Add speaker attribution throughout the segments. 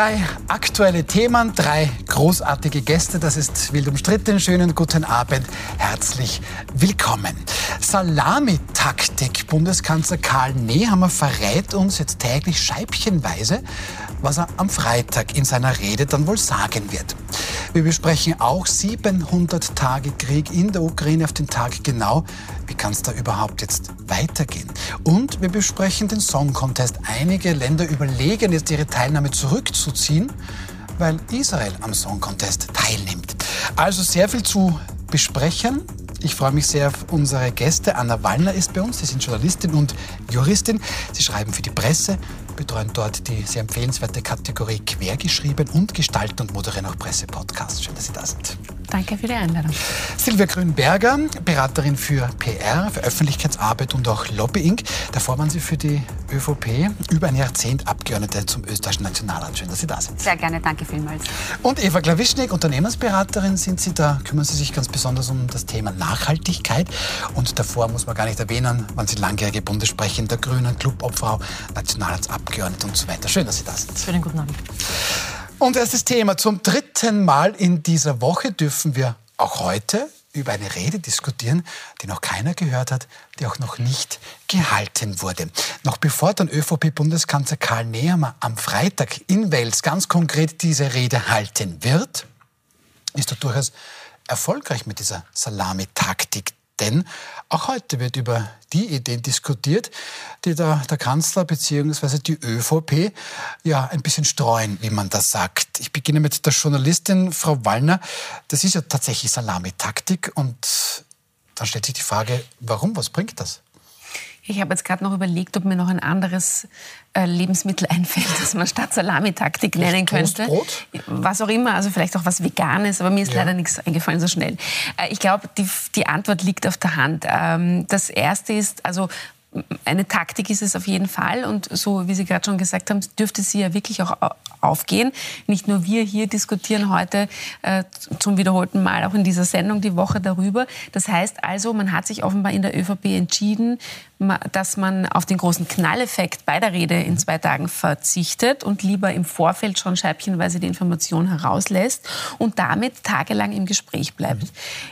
Speaker 1: Drei aktuelle Themen, drei großartige Gäste. Das ist wild umstritten. Schönen guten Abend. Herzlich willkommen. Salamitaktik. Bundeskanzler Karl Nehammer verrät uns jetzt täglich scheibchenweise, was er am Freitag in seiner Rede dann wohl sagen wird. Wir besprechen auch 700 Tage Krieg in der Ukraine auf den Tag genau. Wie kann es da überhaupt jetzt weitergehen? Und wir besprechen den Song Contest. Einige Länder überlegen jetzt ihre Teilnahme zurückzuziehen, weil Israel am Song Contest teilnimmt. Also sehr viel zu besprechen. Ich freue mich sehr auf unsere Gäste. Anna Wallner ist bei uns. Sie sind Journalistin und Juristin. Sie schreiben für die Presse, betreuen dort die sehr empfehlenswerte Kategorie Quergeschrieben und gestalten und moderieren auch Pressepodcasts. Schön, dass Sie da sind.
Speaker 2: Danke für die Einladung.
Speaker 1: Silvia Grünberger, Beraterin für PR, für Öffentlichkeitsarbeit und auch Lobbying. Davor waren Sie für die ÖVP über ein Jahrzehnt Abgeordnete zum österreichischen Nationalrat. Schön, dass Sie da sind.
Speaker 2: Sehr gerne, danke vielmals.
Speaker 1: Und Eva Klawischnik, Unternehmensberaterin sind Sie da, kümmern Sie sich ganz besonders um das Thema Nachhaltigkeit. Und davor muss man gar nicht erwähnen, waren Sie langjährige Bundessprecherin der Grünen, Clubobfrau, Nationalratsabgeordnete und so weiter. Schön, dass Sie da sind.
Speaker 2: Schönen guten Abend.
Speaker 1: Und erstes Thema. Zum dritten Mal in dieser Woche dürfen wir auch heute über eine Rede diskutieren, die noch keiner gehört hat, die auch noch nicht gehalten wurde. Noch bevor dann ÖVP-Bundeskanzler Karl Nehammer am Freitag in Wels ganz konkret diese Rede halten wird, ist er durchaus erfolgreich mit dieser Salamitaktik. Denn auch heute wird über die Ideen diskutiert, die der, der Kanzler bzw. die ÖVP ja ein bisschen streuen, wie man das sagt. Ich beginne mit der Journalistin Frau Wallner. Das ist ja tatsächlich Salamitaktik und dann stellt sich die Frage, warum, was bringt das?
Speaker 2: Ich habe jetzt gerade noch überlegt, ob mir noch ein anderes äh, Lebensmittel einfällt, das man statt Salamitaktik nennen könnte.
Speaker 1: Toastbrot?
Speaker 2: Was auch immer, also vielleicht auch was Veganes, aber mir ist
Speaker 1: Ja.
Speaker 2: leider nichts eingefallen so schnell. Äh, ich glaube, die, die Antwort liegt auf der Hand. Ähm, das erste ist, also eine Taktik ist es auf jeden Fall und so wie Sie gerade schon gesagt haben, dürfte sie ja wirklich auch au- aufgehen. Nicht nur wir hier diskutieren heute äh, zum wiederholten Mal auch in dieser Sendung die Woche darüber. Das heißt also, man hat sich offenbar in der ÖVP entschieden, dass man auf den großen Knalleffekt bei der Rede in zwei Tagen verzichtet und lieber im Vorfeld schon scheibchenweise die Information herauslässt und damit tagelang im Gespräch bleibt.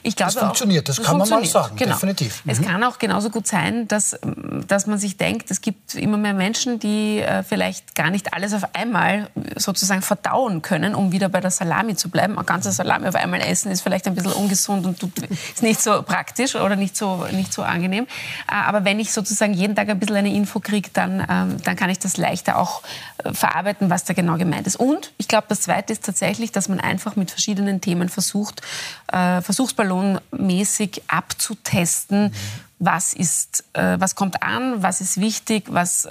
Speaker 2: Ich glaube auch-
Speaker 1: funktioniert, das kann man mal
Speaker 2: funktioniert,
Speaker 1: sagen,
Speaker 2: genau.
Speaker 1: definitiv.
Speaker 2: Es
Speaker 1: Mhm.
Speaker 2: kann auch genauso gut sein, dass, dass man sich denkt, es gibt immer mehr Menschen, die äh, vielleicht gar nicht alles auf einmal sozusagen verdauen können, um wieder bei der Salami zu bleiben. Eine ganze Salami auf einmal essen ist vielleicht ein bisschen ungesund und tut, ist nicht so praktisch oder nicht so, nicht so angenehm. Äh, Aber wenn ich sozusagen jeden Tag ein bisschen eine Info kriege, dann, ähm, dann kann ich das leichter auch äh, verarbeiten, was da genau gemeint ist. Und ich glaube, das Zweite ist tatsächlich, dass man einfach mit verschiedenen Themen versucht, äh, versuchsballonmäßig abzutesten, was ist, äh, was kommt an, was ist wichtig, was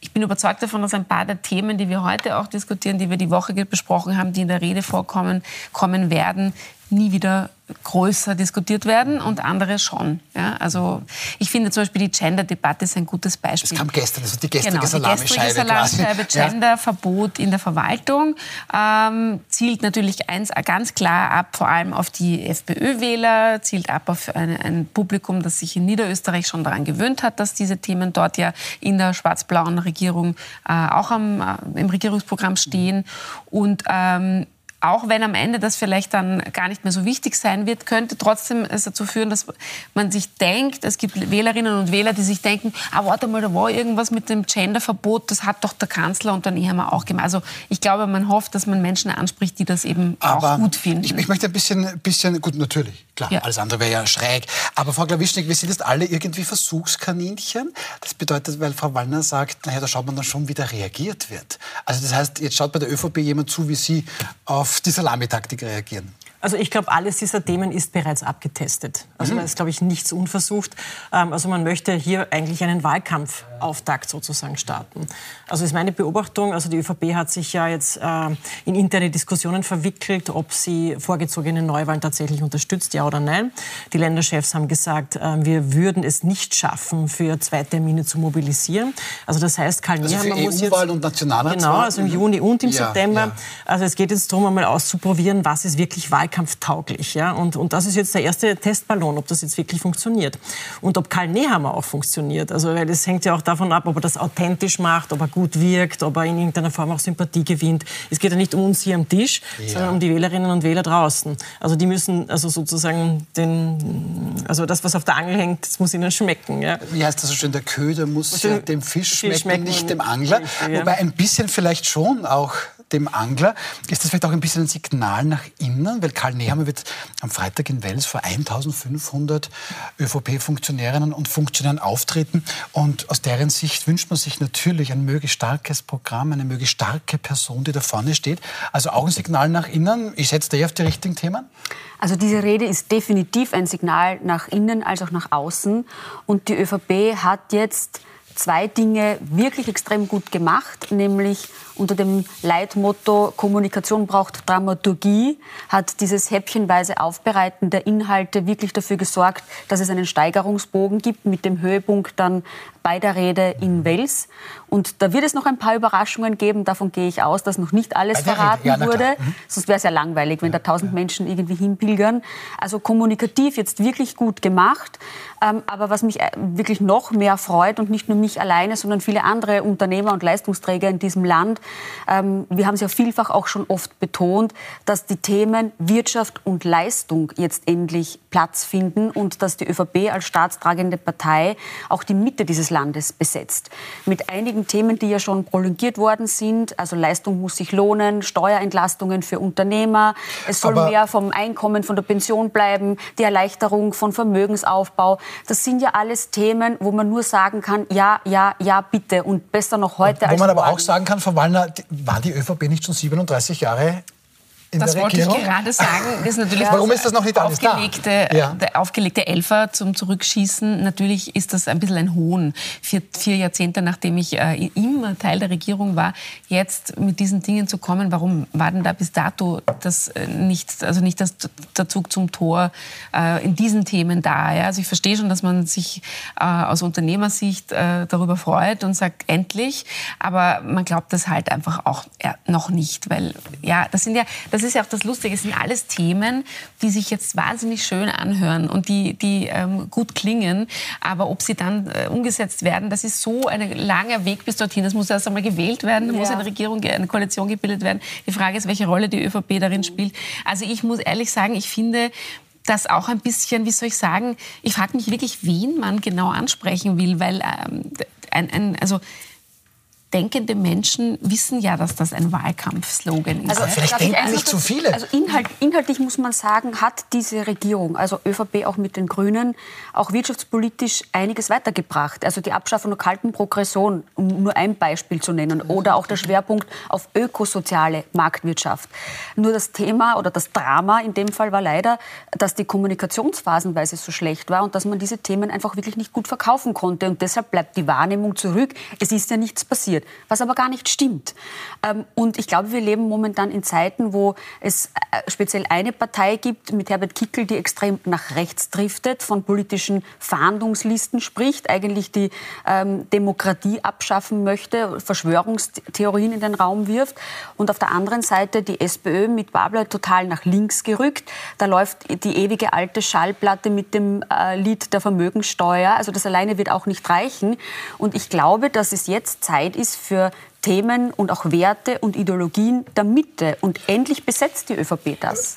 Speaker 2: ich bin überzeugt davon, dass ein paar der Themen, die wir heute auch diskutieren, die wir die Woche besprochen haben, die in der Rede vorkommen, kommen werden, nie wieder größer diskutiert werden und andere schon. Ja, also ich finde zum Beispiel die Gender-Debatte ist ein gutes Beispiel.
Speaker 1: Das kam gestern, also die gestrige
Speaker 2: Genau, die
Speaker 1: Salamischeibe quasi.
Speaker 2: Salamischeibe. Genderverbot in der Verwaltung ähm, zielt natürlich eins ganz klar ab, vor allem auf die FPÖ-Wähler, zielt ab auf ein, ein Publikum, das sich in Niederösterreich schon daran gewöhnt hat, dass diese Themen dort ja in der schwarz-blauen Regierung äh, auch am, äh, im Regierungsprogramm stehen. Und ähm, auch wenn am Ende das vielleicht dann gar nicht mehr so wichtig sein wird, könnte trotzdem es dazu führen, dass man sich denkt, es gibt Wählerinnen und Wähler, die sich denken, ah, warte mal, da war irgendwas mit dem Genderverbot, das hat doch der Kanzler und der Nehammer auch gemacht. Also ich glaube, man hofft, dass man Menschen anspricht, die das eben auch gut finden.
Speaker 1: Ich, ich möchte ein bisschen, bisschen, gut, natürlich, klar,
Speaker 2: Ja.
Speaker 1: alles andere wäre ja schräg. Aber Frau Glawischnik, wir sind jetzt alle irgendwie Versuchskaninchen. Das bedeutet, weil Frau Wallner sagt, naja, da schaut man dann schon, wie da reagiert wird. Also das heißt, jetzt schaut bei der ÖVP jemand zu, wie Sie auf die Salamitaktik reagieren.
Speaker 3: Also ich glaube, alles dieser Themen ist bereits abgetestet. Also da ist, glaube ich, nichts unversucht. Ähm, also man möchte hier eigentlich einen Wahlkampfauftakt sozusagen starten. Also ist meine Beobachtung, also die ÖVP hat sich ja jetzt äh, in interne Diskussionen verwickelt, ob sie vorgezogene Neuwahlen tatsächlich unterstützt, ja oder nein. Die Länderchefs haben gesagt, äh, wir würden es nicht schaffen, für zwei Termine zu mobilisieren. Also das heißt, Karl
Speaker 1: Also
Speaker 3: Nehammer muss jetzt...
Speaker 1: EU-Wahl und Nationalratswahl?
Speaker 3: Genau, also im
Speaker 1: Mhm.
Speaker 3: Juni und im
Speaker 1: Ja,
Speaker 3: September.
Speaker 1: ja.
Speaker 3: Also es geht jetzt darum, einmal auszuprobieren, was ist wirklich wahlkampftauglich. Ja? Und, und das ist jetzt der erste Testballon, ob das jetzt wirklich funktioniert. Und ob Karl Nehammer auch funktioniert. Also, weil das hängt ja auch davon ab, ob er das authentisch macht, ob er gut wirkt, ob er in irgendeiner Form auch Sympathie gewinnt. Es geht ja nicht um uns hier am Tisch, ja. sondern um die Wählerinnen und Wähler draußen. Also die müssen also sozusagen den, also das, was auf der Angel hängt, das muss ihnen schmecken. Ja?
Speaker 1: Wie heißt das so schön? Der Köder muss ja dem Fisch schmecken, schmecken nicht dem Angler. Wobei ein bisschen vielleicht schon auch dem Angler. Ist das vielleicht auch ein bisschen ein Signal nach innen? Weil Karl Nehammer wird am Freitag in Wels vor 1500 ÖVP-Funktionärinnen und Funktionären auftreten. Und aus deren Sicht wünscht man sich natürlich ein möglichst starkes Programm, eine möglichst starke Person, die da vorne steht. Also auch ein Signal nach innen. Ich setze da auf die richtigen Themen.
Speaker 4: Also diese Rede ist definitiv ein Signal nach innen als auch nach außen. Und die ÖVP hat jetzt zwei Dinge wirklich extrem gut gemacht, nämlich unter dem Leitmotto Kommunikation braucht Dramaturgie hat dieses häppchenweise Aufbereiten der Inhalte wirklich dafür gesorgt, dass es einen Steigerungsbogen gibt mit dem Höhepunkt dann bei der Rede in Wels. Und da wird es noch ein paar Überraschungen geben. Davon gehe ich aus, dass noch nicht alles verraten ja, wurde. Mhm. Sonst wäre es ja langweilig, wenn da tausend Menschen irgendwie hinpilgern. Also kommunikativ jetzt wirklich gut gemacht. Ähm, aber was mich äh, wirklich noch mehr freut und nicht nur mich alleine, sondern viele andere Unternehmer und Leistungsträger in diesem Land, ähm, wir haben es ja vielfach auch schon oft betont, dass die Themen Wirtschaft und Leistung jetzt endlich Platz finden und dass die ÖVP als staatstragende Partei auch die Mitte dieses Landes besetzt. Mit einigen Themen, die ja schon prolongiert worden sind, also Leistung muss sich lohnen, Steuerentlastungen für Unternehmer, es soll Aber mehr vom Einkommen, von der Pension bleiben, die Erleichterung von Vermögensaufbau. Das sind ja alles Themen, wo man nur sagen kann, ja, ja, ja, bitte und besser noch heute
Speaker 1: und, als Wo man aber auch sagen kann, Frau Wallner, war die ÖVP nicht schon 37 Jahre in
Speaker 2: das wollte ich gerade sagen. Das ist natürlich
Speaker 1: Warum ist das noch nicht
Speaker 2: aufgelegte, da? Ja. Der aufgelegte Elfer zum Zurückschießen. Natürlich ist das ein bisschen ein Hohn. Vier, vier Jahrzehnte, nachdem ich äh, immer Teil der Regierung war, jetzt mit diesen Dingen zu kommen. Warum war denn da bis dato das äh, nicht, also nicht das, der Zug zum Tor äh, in diesen Themen da? Ja? Also ich verstehe schon, dass man sich äh, aus Unternehmersicht äh, darüber freut und sagt, endlich. Aber man glaubt das halt einfach auch noch nicht, weil ja, das sind ja, das ist ja auch das Lustige, es sind alles Themen, die sich jetzt wahnsinnig schön anhören und die, die ähm, gut klingen. Aber ob sie dann äh, umgesetzt werden, das ist so ein langer Weg bis dorthin. Das muss erst einmal gewählt werden, da ja. muss eine Regierung, eine Koalition gebildet werden. Die Frage ist, welche Rolle die ÖVP darin spielt. Also ich muss ehrlich sagen, ich finde, das auch ein bisschen, wie soll ich sagen, ich frage mich wirklich, wen man genau ansprechen will, weil ähm, ein, ein, also denkende Menschen wissen ja, dass das ein Wahlkampfslogan ist.
Speaker 1: Also, vielleicht denken nicht zu viele.
Speaker 4: Also inhalt, inhaltlich muss man sagen, hat diese Regierung, also ÖVP auch mit den Grünen, auch wirtschaftspolitisch einiges weitergebracht. Also die Abschaffung der kalten Progression, um nur ein Beispiel zu nennen, oder auch der Schwerpunkt auf ökosoziale Marktwirtschaft. Nur das Thema oder das Drama in dem Fall war leider, dass die Kommunikationsphasenweise so schlecht war und dass man diese Themen einfach wirklich nicht gut verkaufen konnte. Und deshalb bleibt die Wahrnehmung zurück. Es ist ja nichts passiert passiert, was aber gar nicht stimmt. Ähm, und ich glaube, wir leben momentan in Zeiten, wo es äh, speziell eine Partei gibt mit Herbert Kickel, die extrem nach rechts driftet, von politischen Fahndungslisten spricht, eigentlich die ähm, Demokratie abschaffen möchte, Verschwörungstheorien in den Raum wirft. Und auf der anderen Seite die SPÖ mit Babler total nach links gerückt. Da läuft die ewige alte Schallplatte mit dem äh, Lied der Vermögensteuer. Also das alleine wird auch nicht reichen. Und ich glaube, dass es jetzt Zeit ist, ist für Themen und auch Werte und Ideologien der Mitte. Und endlich besetzt die ÖVP das.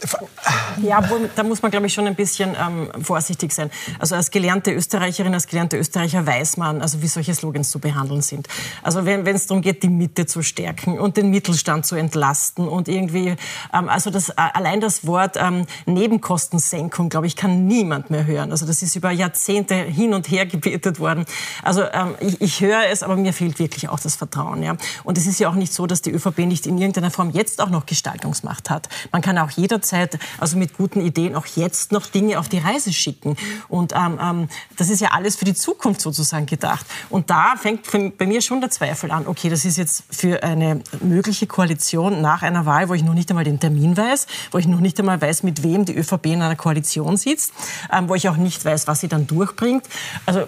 Speaker 3: Ja, da muss man, glaube ich, schon ein bisschen ähm, vorsichtig sein. Also als gelernte Österreicherin, als gelernte Österreicher weiß man, also wie solche Slogans zu behandeln sind. Also wenn es darum geht, die Mitte zu stärken und den Mittelstand zu entlasten und irgendwie, ähm, also das, allein das Wort ähm, Nebenkostensenkung, glaube ich, kann niemand mehr hören. Also das ist über Jahrzehnte hin und her gebetet worden. Also ähm, ich, ich höre es, aber mir fehlt wirklich auch das Vertrauen. Ja. Und es ist ja auch nicht so, dass die ÖVP nicht in irgendeiner Form jetzt auch noch Gestaltungsmacht hat. Man kann auch jederzeit, also mit guten Ideen, auch jetzt noch Dinge auf die Reise schicken. Und ähm, ähm, das ist ja alles für die Zukunft sozusagen gedacht. Und da fängt bei mir schon der Zweifel an. Okay, das ist jetzt für eine mögliche Koalition nach einer Wahl, wo ich noch nicht einmal den Termin weiß, wo ich noch nicht einmal weiß, mit wem die ÖVP in einer Koalition sitzt, ähm, wo ich auch nicht weiß, was sie dann durchbringt. Also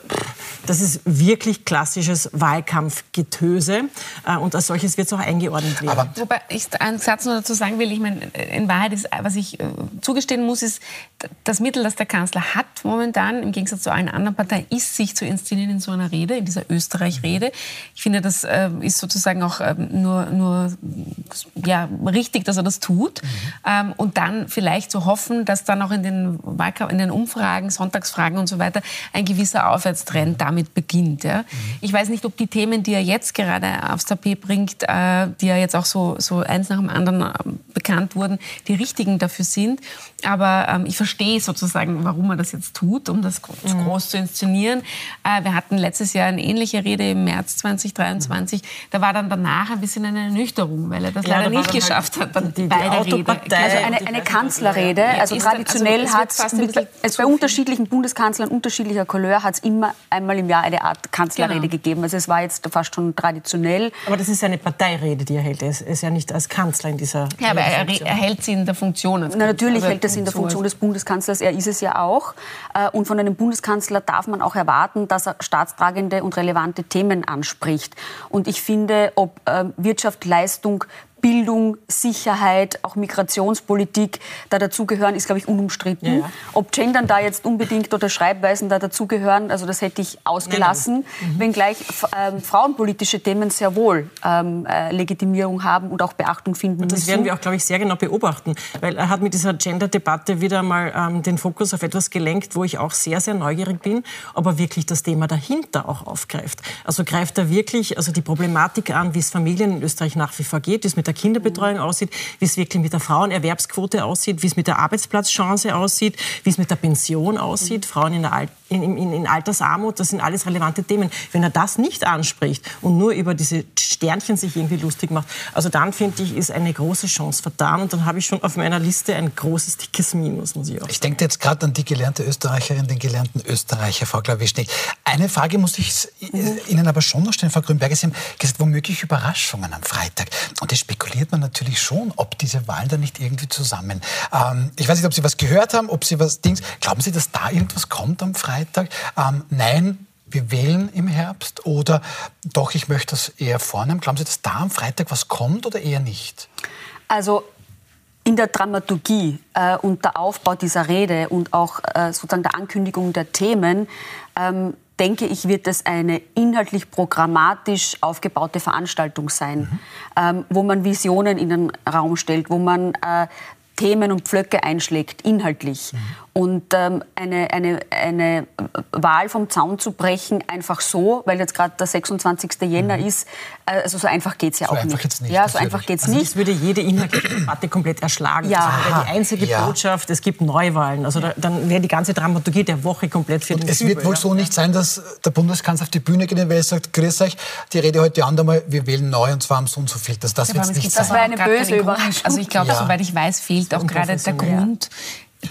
Speaker 3: das ist wirklich klassisches Wahlkampfgetöse. Äh, und als solches wird es auch eingeordnet werden.
Speaker 2: Aber Wobei ich einen Satz noch dazu sagen will, ich meine, in Wahrheit ist, was ich äh, zugestehen muss, ist, das Mittel, das der Kanzler hat momentan, im Gegensatz zu allen anderen Parteien, ist, sich zu inszenieren in so einer Rede, in dieser Österreich-Rede. Ich finde, das äh, ist sozusagen auch äh, nur, nur ja, richtig, dass er das tut. Mhm. Ähm, und dann vielleicht zu hoffen, dass dann auch in den, in den Umfragen, Sonntagsfragen und so weiter ein gewisser Aufwärtstrend damit beginnt. Ja. Mhm. Ich weiß nicht, ob die Themen, die er jetzt gerade aufs Tapet bringt, äh, die ja jetzt auch so, so eins nach dem anderen äh, bekannt wurden, die richtigen dafür sind. Aber ähm, ich verstehe sozusagen, warum er das jetzt tut, um das mhm. groß zu inszenieren. Äh, wir hatten letztes Jahr eine ähnliche Rede im März 2023. Mhm. Da war dann danach ein bisschen eine Ernüchterung, weil er das ja, leider nicht halt geschafft hat. Dann
Speaker 4: die, die bei der Rede. Also eine, eine Kanzlerrede. Also traditionell also hat es bei unterschiedlichen Bundeskanzlern unterschiedlicher Couleur hat es immer einmal im Jahr eine Art Kanzlerrede genau. gegeben. Also es war jetzt fast schon traditionell.
Speaker 3: Aber das ist eine Parteirede, die er hält. Er ist ja nicht als Kanzler in dieser
Speaker 2: Ja, aber er, er, hält sie in der Funktion.
Speaker 4: Na, natürlich hält er sie in der Funktion des Bundeskanzlers. Er ist es ja auch. Äh, und von einem Bundeskanzler darf man auch erwarten, dass er staatstragende und relevante Themen anspricht. Und ich finde, ob äh, Wirtschaft, Leistung, Bildung, Sicherheit, auch Migrationspolitik da dazugehören, ist, glaube ich, unumstritten. Ja, ja. Ob Gendern da jetzt unbedingt oder Schreibweisen da dazugehören, also das hätte ich ausgelassen, nein. Mhm. wenngleich äh, frauenpolitische Themen sehr wohl ähm, äh, Legitimierung haben und auch Beachtung finden
Speaker 3: und das
Speaker 4: müssen.
Speaker 3: werden wir auch, glaube ich, sehr genau beobachten, weil er hat mit dieser Gender-Debatte wieder mal ähm, den Fokus auf etwas gelenkt, wo ich auch sehr, sehr neugierig bin, ob er wirklich das Thema dahinter auch aufgreift. Also greift er wirklich also die Problematik an, wie es Familien in Österreich nach wie vor geht, es mit der Kinderbetreuung mhm. aussieht, wie es wirklich mit der Frauenerwerbsquote aussieht, wie es mit der Arbeitsplatzchance aussieht, wie es mit der Pension aussieht, mhm. Frauen in, der in, in, in Altersarmut, das sind alles relevante Themen. Wenn er das nicht anspricht und nur über diese Sternchen sich irgendwie lustig macht, also dann finde ich, ist eine große Chance vertan und dann habe ich schon auf meiner Liste ein großes, dickes Minus, muss ich auch
Speaker 1: Ich denke jetzt gerade an die gelernte Österreicherin, den gelernten Österreicher, Frau Klawischnik. Eine Frage muss ich Ihnen aber schon noch stellen, Frau Grünberger. Sie haben gesagt, womöglich Überraschungen am Freitag. Und das spekuliert man natürlich schon, ob diese Wahlen da nicht irgendwie zusammen. Ähm, ich weiß nicht, ob Sie was gehört haben, ob Sie was Dings. Glauben Sie, dass da irgendwas kommt am Freitag? Ähm, nein, wir wählen im Herbst oder doch, ich möchte das eher vornehmen. Glauben Sie, dass da am Freitag was kommt oder eher nicht?
Speaker 4: Also in der Dramaturgie äh, und der Aufbau dieser Rede und auch äh, sozusagen der Ankündigung der Themen ähm, denke ich, wird es eine inhaltlich programmatisch aufgebaute Veranstaltung sein, mhm. ähm, wo man Visionen in den Raum stellt, wo man äh, Themen und Pflöcke einschlägt, inhaltlich. Mhm. Und ähm, eine, eine, eine Wahl vom Zaun zu brechen, einfach so, weil jetzt gerade der 26. Jänner mhm. ist, äh, also so einfach geht es ja so auch nicht. nicht. Ja, so einfach geht es also nicht.
Speaker 3: Das würde jede inhaltliche Debatte komplett erschlagen. Ja. Das wäre die einzige ja. Botschaft, es gibt Neuwahlen. Also da, dann wäre die ganze Dramaturgie der Woche komplett für
Speaker 1: und den Es wird wohl ja. so nicht sein, dass der Bundeskanzler auf die Bühne geht und sagt, grüß euch, die Rede heute Abend einmal, wir wählen neu und zwar am so und so viel. Das, das wird nicht
Speaker 2: sein. Das wäre eine böse Überraschung. Also ich glaube, soweit ich weiß, fehlt auch gerade der Grund,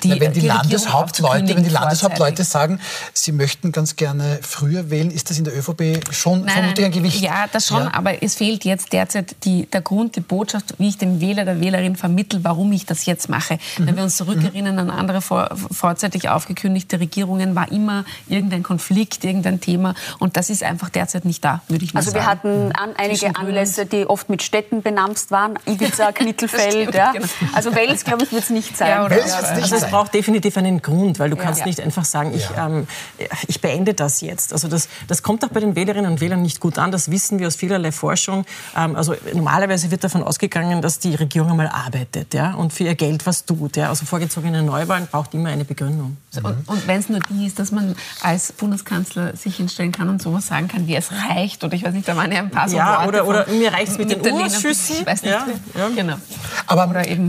Speaker 1: die, Na, wenn die, die Landeshauptleute, wenn die Landeshauptleute sagen, sie möchten ganz gerne früher wählen, ist das in der ÖVP schon nein, vermutlich ein Gewicht?
Speaker 2: Ja, das schon, ja. aber es fehlt jetzt derzeit die, der Grund, die Botschaft, wie ich dem Wähler, der Wählerin vermittel, warum ich das jetzt mache. Mhm. Wenn wir uns zurückerinnern an andere vor, vorzeitig aufgekündigte Regierungen, war immer irgendein Konflikt, irgendein Thema und das ist einfach derzeit nicht da, würde ich mal
Speaker 4: also
Speaker 2: sagen.
Speaker 4: Also wir hatten an, einige Anlässe, die oft mit Städten benamst waren, Ibiza, Knittelfeld. ja. Genau. Also Wels, glaube ich, wird es nicht sein. Ja,
Speaker 1: oder, Wels wird nicht
Speaker 3: es braucht definitiv einen Grund, weil du ja. kannst nicht einfach sagen, ich, ähm, ich beende das jetzt. Also das, das kommt auch bei den Wählerinnen und Wählern nicht gut an. Das wissen wir aus vielerlei Forschung. Ähm, also normalerweise wird davon ausgegangen, dass die Regierung einmal arbeitet ja, und für ihr Geld was tut. Ja. Also vorgezogene Neuwahlen braucht immer eine Begründung.
Speaker 2: Mhm. Und, und wenn es nur die ist, dass man als Bundeskanzler sich hinstellen kann und sowas sagen kann, wie es reicht, oder ich weiß nicht, da waren ja ein paar so
Speaker 3: ja, Worte oder, oder mir reicht es mit, mit den Urschüssen.
Speaker 2: Ich weiß nicht. Ja, ja. Genau.
Speaker 1: Aber,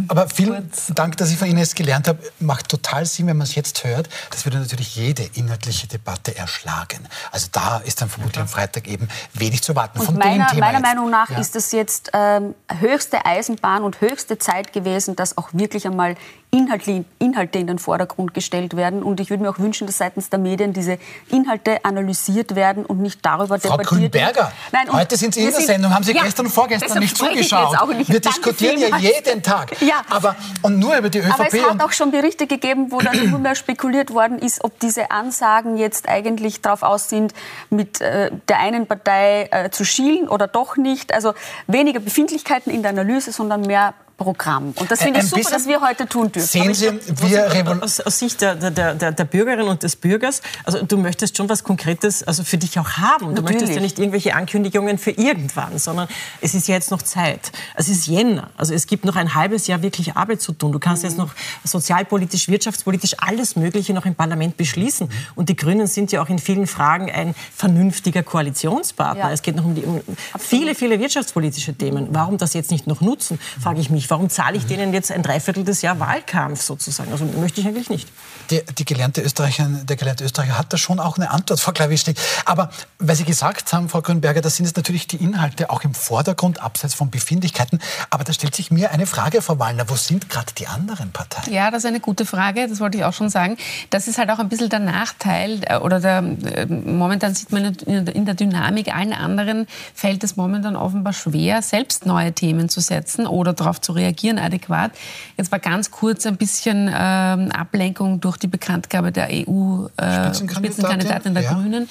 Speaker 1: aber vielen Dank, dass ich von Ihnen jetzt gelernt habe, macht total Sinn, wenn man es jetzt hört. Das würde natürlich jede inhaltliche Debatte erschlagen. Also da ist dann vermutlich am Freitag eben wenig zu warten.
Speaker 4: Und Von meiner, meiner Meinung nach ja. ist das jetzt ähm, höchste Eisenbahn und höchste Zeit gewesen, dass auch wirklich einmal Inhalte, Inhalte in den Vordergrund gestellt werden. Und ich würde mir auch wünschen, dass seitens der Medien diese Inhalte analysiert werden und nicht darüber
Speaker 1: Frau
Speaker 4: debattiert
Speaker 1: Grünberger, Nein, heute sind Sie in der Sendung, haben Sie ja, gestern und vorgestern nicht zugeschaut. Nicht. Wir diskutieren ja jeden Tag. Ja. Aber, und nur über die ÖVP.
Speaker 4: Aber es hat auch schon Berichte gegeben, wo dann immer mehr spekuliert worden ist, ob diese Ansagen jetzt eigentlich darauf aus sind, mit äh, der einen Partei äh, zu schielen oder doch nicht. Also weniger Befindlichkeiten in der Analyse, sondern mehr Programm. Und das finde ich super, dass wir heute tun dürfen.
Speaker 1: Sehen Sie, wir
Speaker 3: aus, aus Sicht der, der, der, der, Bürgerin und des Bürgers, also du möchtest schon was Konkretes also für dich auch haben. Du Natürlich. möchtest ja nicht irgendwelche Ankündigungen für irgendwann, sondern es ist ja jetzt noch Zeit. Es ist Jänner. Also es gibt noch ein halbes Jahr wirklich Arbeit zu tun. Du kannst mhm. jetzt noch sozialpolitisch, wirtschaftspolitisch alles Mögliche noch im Parlament beschließen. Und die Grünen sind ja auch in vielen Fragen ein vernünftiger Koalitionspartner. Ja. Es geht noch um, die, um viele, viele wirtschaftspolitische Themen. Warum das jetzt nicht noch nutzen, frage ich mich warum zahle ich denen jetzt ein Dreiviertel des Jahr Wahlkampf sozusagen? Also möchte ich eigentlich nicht.
Speaker 1: Die, die gelernte Österreicherin, der gelernte Österreicher hat da schon auch eine Antwort, Frau Klawischnik. Aber weil Sie gesagt haben, Frau Grünberger, da sind es natürlich die Inhalte auch im Vordergrund, abseits von Befindlichkeiten. Aber da stellt sich mir eine Frage, Frau Wallner, wo sind gerade die anderen Parteien?
Speaker 2: Ja, das ist eine gute Frage, das wollte ich auch schon sagen. Das ist halt auch ein bisschen der Nachteil, äh, oder der, äh, momentan sieht man in der Dynamik, allen anderen fällt es momentan offenbar schwer, selbst neue Themen zu setzen oder darauf zu reagieren reagieren adäquat. Jetzt war ganz kurz ein bisschen ähm, Ablenkung durch die Bekanntgabe der EU-Spitzenkandidatin äh, der ja. Grünen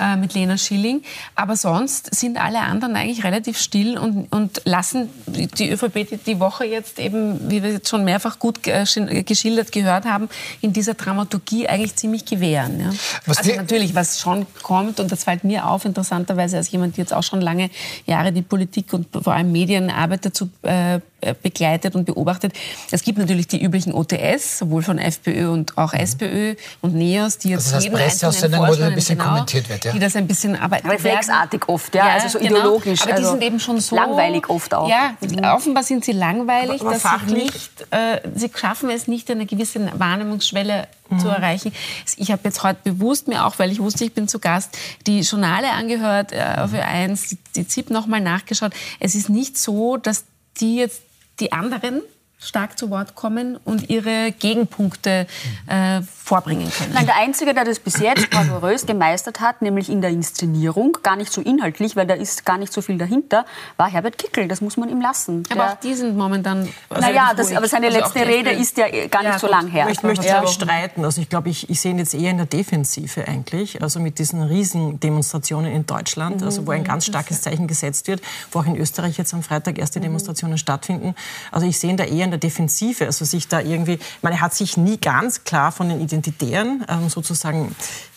Speaker 2: äh, mit Lena Schilling. Aber sonst sind alle anderen eigentlich relativ still und, und lassen die ÖVP die, Woche jetzt eben, wie wir jetzt schon mehrfach gut geschildert gehört haben, in dieser Dramaturgie eigentlich ziemlich gewähren. Ja. also natürlich, was schon kommt, und das fällt mir auf, interessanterweise als jemand, die jetzt auch schon lange Jahre die Politik und vor allem Medienarbeit dazu äh, begleitet und beobachtet. Es gibt natürlich die üblichen OTS, sowohl von FPÖ und auch mhm. SPÖ und NEOS, die jetzt
Speaker 1: also das heißt, jeden einzelnen ein bisschen genau, kommentiert wird,
Speaker 2: ja? die das ein bisschen aber
Speaker 4: reflexartig oft, ja, ja also so genau. ideologisch.
Speaker 2: Aber die also sind eben schon so
Speaker 4: langweilig oft auch.
Speaker 2: Ja, mhm. offenbar sind sie langweilig, aber, aber dass sie nicht, äh, sie schaffen es nicht, eine gewisse Wahrnehmungsschwelle mhm. zu erreichen. Ich habe jetzt heute bewusst mir auch, weil ich wusste, ich bin zu Gast, die Journale angehört äh, auf Ö1, die, die ZIP nochmal nachgeschaut. Es ist nicht so, dass die jetzt die anderen stark zu Wort kommen und ihre Gegenpunkte äh, vorbringen können.
Speaker 4: Nein, der Einzige, der das bis jetzt bravourös gemeistert hat, nämlich in der Inszenierung, gar nicht so inhaltlich, weil da ist gar nicht so viel dahinter, war Herbert Kickel. Das muss man ihm lassen.
Speaker 2: Aber der, auch die sind momentan.
Speaker 4: Also naja, das, aber seine also letzte Rede ist ja gar nicht ja, so lang her.
Speaker 3: Ich möchte ja. streiten. Also ich glaube, ich, ich sehe ihn jetzt eher in der Defensive eigentlich. Also mit diesen Riesendemonstrationen in Deutschland, mhm. also wo ein ganz starkes Zeichen gesetzt wird, wo auch in Österreich jetzt am Freitag erste mhm. Demonstrationen stattfinden. Also ich sehe ihn da eher in der Defensive. Also sich da irgendwie, er hat sich nie ganz klar von den Identitären ähm, sozusagen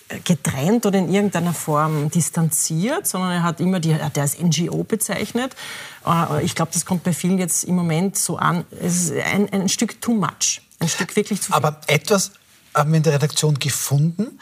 Speaker 3: äh, getrennt oder in irgendeiner Form distanziert, sondern er hat immer die, hat er als NGO bezeichnet. Äh, ich glaube, das kommt bei vielen jetzt im Moment so an. Es ist ein, ein Stück too much. Ein Stück wirklich zu viel.
Speaker 1: Aber etwas haben wir in der Redaktion gefunden.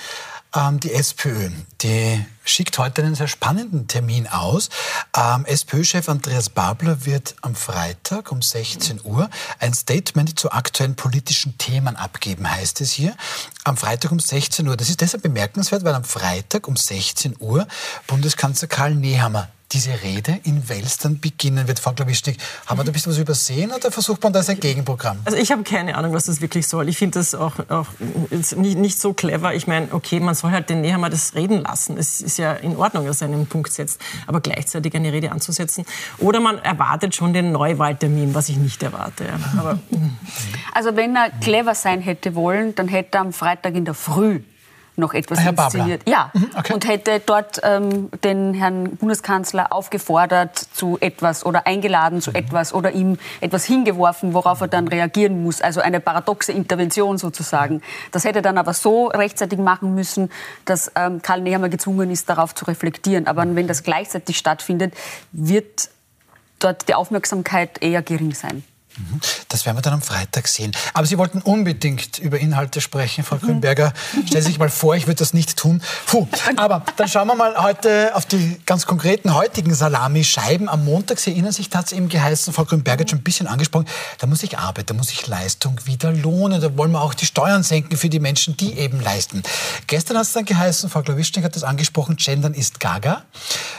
Speaker 1: Ähm, die SPÖ, die schickt heute einen sehr spannenden Termin aus. Ähm, SPÖ-Chef Andreas Babler wird am Freitag um 16 Uhr ein Statement zu aktuellen politischen Themen abgeben, heißt es hier. Am Freitag um 16 Uhr. Das ist deshalb bemerkenswert, weil am Freitag um 16 Uhr Bundeskanzler Karl Nehammer diese Rede in Wels dann beginnen wird. Frau Klawischnik, haben wir da ein bisschen was übersehen oder versucht man da ein Gegenprogramm?
Speaker 3: Also ich habe keine Ahnung, was das wirklich soll. Ich finde das auch, auch nicht, nicht, so clever. Ich meine, okay, man soll halt den Nehammer das reden lassen. Es ist ja in Ordnung, dass er einen Punkt setzt, aber gleichzeitig eine Rede anzusetzen. Oder man erwartet schon den Neuwahltermin, was ich nicht erwarte. Aber,
Speaker 4: also wenn er clever sein hätte wollen, dann hätte er am Freitag in der Früh noch etwas Herr inszeniert. Babler. Ja, mhm, okay. und hätte dort ähm, den Herrn Bundeskanzler aufgefordert zu etwas oder eingeladen zu mhm. etwas oder ihm etwas hingeworfen, worauf er dann reagieren muss. Also eine paradoxe Intervention sozusagen. Das hätte er dann aber so rechtzeitig machen müssen, dass ähm, Karl Nehammer gezwungen ist, darauf zu reflektieren. Aber wenn das gleichzeitig stattfindet, wird dort die Aufmerksamkeit eher gering sein.
Speaker 1: Mhm. Das werden wir dann am Freitag sehen. Aber Sie wollten unbedingt über Inhalte sprechen, Frau Grünberger. Stellen Sie sich mal vor, ich würde das nicht tun. Puh. Aber dann schauen wir mal heute auf die ganz konkreten heutigen Salamischeiben. Am Montag, Sie erinnern sich, da hat es eben geheißen, Frau Grünberger hat schon ein bisschen angesprochen, da muss sich Arbeit, da muss sich Leistung wieder lohnen. Da wollen wir auch die Steuern senken für die Menschen, die eben leisten. Gestern hat es dann geheißen, Frau Klawischnik hat das angesprochen, Gendern ist gaga.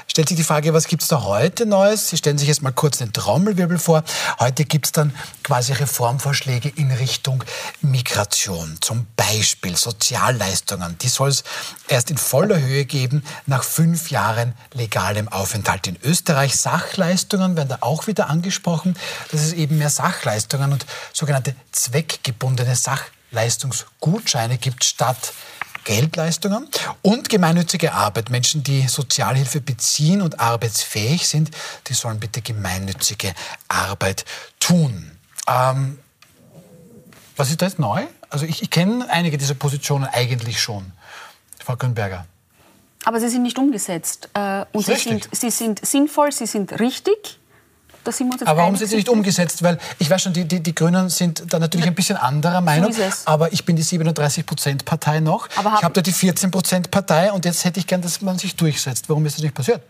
Speaker 1: Stellt sich die Frage, was gibt es da heute Neues? Sie stellen sich jetzt mal kurz den Trommelwirbel vor. Heute gibt es dann quasi Reformvorschläge in Richtung Migration. Zum Beispiel Sozialleistungen. Die soll es erst in voller Höhe geben nach fünf Jahren legalem Aufenthalt in Österreich. Sachleistungen werden da auch wieder angesprochen. Das ist eben mehr Sachleistungen und sogenannte zweckgebundene Sachleistungen Sozialleistungsgutscheine gibt statt Geldleistungen und gemeinnützige Arbeit. Menschen, die Sozialhilfe beziehen und arbeitsfähig sind, die sollen bitte gemeinnützige Arbeit tun. Ähm, was ist da jetzt neu? Also ich, ich kenne einige dieser Positionen eigentlich schon. Frau Grünberger.
Speaker 4: Aber sie sind nicht umgesetzt. Äh, und sie sind, sie sind sinnvoll, sie sind richtig.
Speaker 1: Da sind wir uns aber warum sind sie nicht umgesetzt? Weil ich weiß schon, die, die, die Grünen sind da natürlich ein bisschen anderer Meinung. So aber ich bin die 37-Prozent-Partei noch. Aber ich habe da die 14-Prozent-Partei und jetzt hätte ich gern, dass man sich durchsetzt. Warum ist das nicht passiert?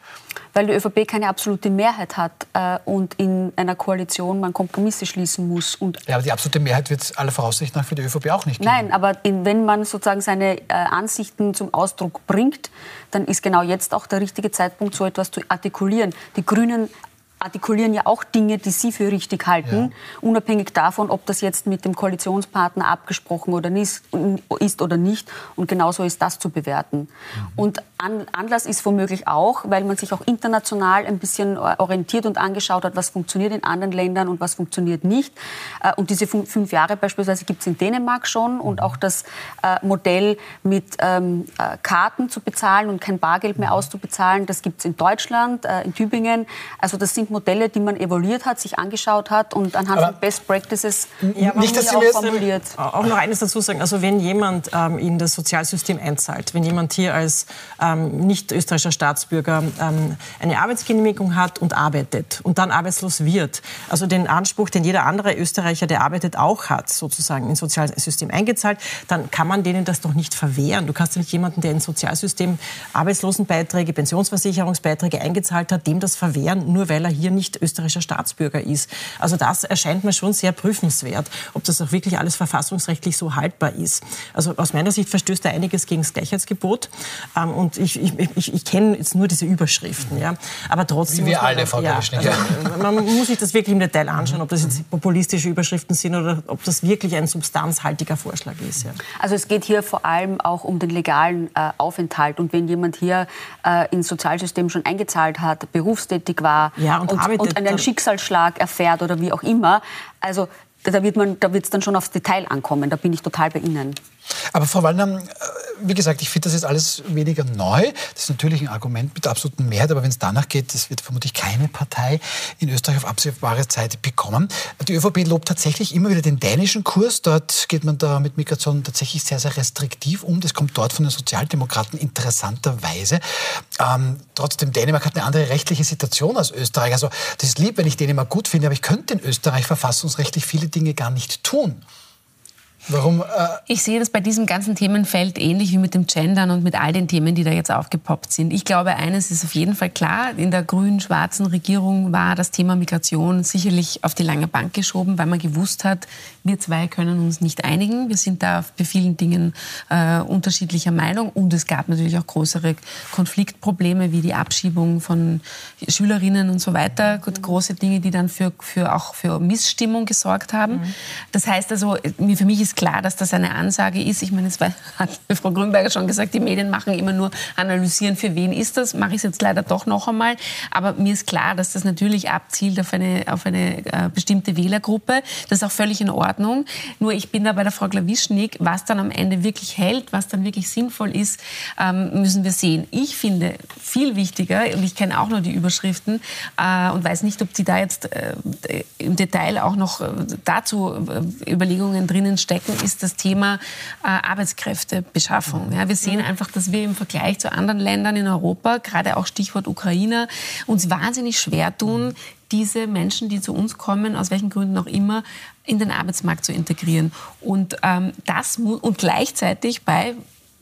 Speaker 4: Weil die ÖVP keine absolute Mehrheit hat äh, und in einer Koalition man Kompromisse schließen muss. Und
Speaker 1: ja, aber die absolute Mehrheit wird es aller Voraussicht nach für die ÖVP auch nicht
Speaker 4: geben. Nein, aber in, wenn man sozusagen seine äh, Ansichten zum Ausdruck bringt, dann ist genau jetzt auch der richtige Zeitpunkt, so etwas zu artikulieren. Die Grünen artikulieren ja auch Dinge, die sie für richtig halten, ja. unabhängig davon, ob das jetzt mit dem Koalitionspartner abgesprochen oder nicht, ist oder nicht. Und genauso ist das zu bewerten. Mhm. Und an, Anlass ist womöglich auch, weil man sich auch international ein bisschen orientiert und angeschaut hat, was funktioniert in anderen Ländern und was funktioniert nicht. Äh, und diese fünf Jahre beispielsweise gibt es in Dänemark schon und mhm. auch das äh, Modell mit ähm, äh, Karten zu bezahlen und kein Bargeld mehr mhm. auszubezahlen, das gibt es in Deutschland, in Tübingen. Also das sind Modelle, die man evaluiert hat, sich angeschaut hat und anhand Aber von Best Practices
Speaker 3: ja, nicht, dass Sie auch formuliert. Auch noch eines dazu sagen, also wenn jemand ähm, in das Sozialsystem einzahlt, wenn jemand hier als ähm, nicht österreichischer Staatsbürger ähm, eine Arbeitsgenehmigung hat und arbeitet und dann arbeitslos wird, also den Anspruch, den jeder andere Österreicher, der arbeitet, auch hat, sozusagen ins Sozialsystem eingezahlt, dann kann man denen das doch nicht verwehren. Du kannst ja nicht jemanden, der ins Sozialsystem Arbeitslosenbeiträge, Pensionsversicherungsbeiträge eingezahlt hat, dem das verwehren, nur weil er hier hier nicht österreichischer Staatsbürger ist. Also das erscheint mir schon sehr prüfenswert, ob das auch wirklich alles verfassungsrechtlich so haltbar ist. Also aus meiner Sicht verstößt da einiges gegen das Gleichheitsgebot. Ähm, und ich, ich, ich, ich kenne jetzt nur diese Überschriften. Ja. Aber trotzdem.
Speaker 1: Wie wir alle, Frau ja, also,
Speaker 3: Man muss sich das wirklich im Detail anschauen, ob das jetzt populistische Überschriften sind oder ob das wirklich ein substanzhaltiger Vorschlag ist. Ja.
Speaker 4: Also es geht hier vor allem auch um den legalen äh, Aufenthalt. Und wenn jemand hier äh, ins Sozialsystem schon eingezahlt hat, berufstätig war
Speaker 3: ja, und
Speaker 4: und, und einen Schicksalsschlag erfährt oder wie auch immer. Also da wird man, da wird es dann schon aufs Detail ankommen. Da bin ich total bei Ihnen.
Speaker 1: Aber Frau Wallner, äh, wie gesagt, ich finde das jetzt alles weniger neu. Das ist natürlich ein Argument mit absolutem Mehrheit, aber wenn es danach geht, das wird vermutlich keine Partei in Österreich auf absehbare Zeit bekommen. Die ÖVP lobt tatsächlich immer wieder den dänischen Kurs. Dort geht man da mit Migration tatsächlich sehr, sehr restriktiv um. Das kommt dort von den Sozialdemokraten interessanterweise. Ähm, trotzdem, Dänemark hat eine andere rechtliche Situation als Österreich. Also das ist lieb, wenn ich Dänemark gut finde, aber ich könnte in Österreich verfassungsrechtlich viele Dinge gar nicht tun.
Speaker 2: Warum? Äh ich sehe das bei diesem ganzen Themenfeld ähnlich wie mit dem Gendern und mit all den Themen, die da jetzt aufgepoppt sind. Ich glaube, eines ist auf jeden Fall klar. In der grün-schwarzen Regierung war das Thema Migration sicherlich auf die lange Bank geschoben, weil man gewusst hat, wir zwei können uns nicht einigen. Wir sind da bei vielen Dingen äh, unterschiedlicher Meinung. Und es gab natürlich auch größere Konfliktprobleme wie die Abschiebung von Schülerinnen und so weiter. Große Dinge, die dann für, für auch für Missstimmung gesorgt haben. Mhm. Das heißt also, für mich ist ist klar, dass das eine Ansage ist. Ich meine, es hat Frau Grünberger schon gesagt, die Medien machen immer nur analysieren, für wen ist das. Mache ich es jetzt leider doch noch einmal. Aber mir ist klar, dass das natürlich abzielt auf eine, auf eine äh, bestimmte Wählergruppe. Das ist auch völlig in Ordnung. Nur ich bin da bei der Frau Klawischnik, was dann am Ende wirklich hält, was dann wirklich sinnvoll ist, ähm, müssen wir sehen. Ich finde viel wichtiger, und ich kenne auch nur die Überschriften äh, und weiß nicht, ob die da jetzt äh, im Detail auch noch äh, dazu äh, Überlegungen drinnen stecken, stecken, ist das Thema äh, Arbeitskräftebeschaffung. Ja, wir sehen einfach, dass wir im Vergleich zu anderen Ländern in Europa, gerade auch Stichwort Ukraine, uns wahnsinnig schwer tun, diese Menschen, die zu uns kommen, aus welchen Gründen auch immer, in den Arbeitsmarkt zu integrieren. Und, ähm, das und gleichzeitig bei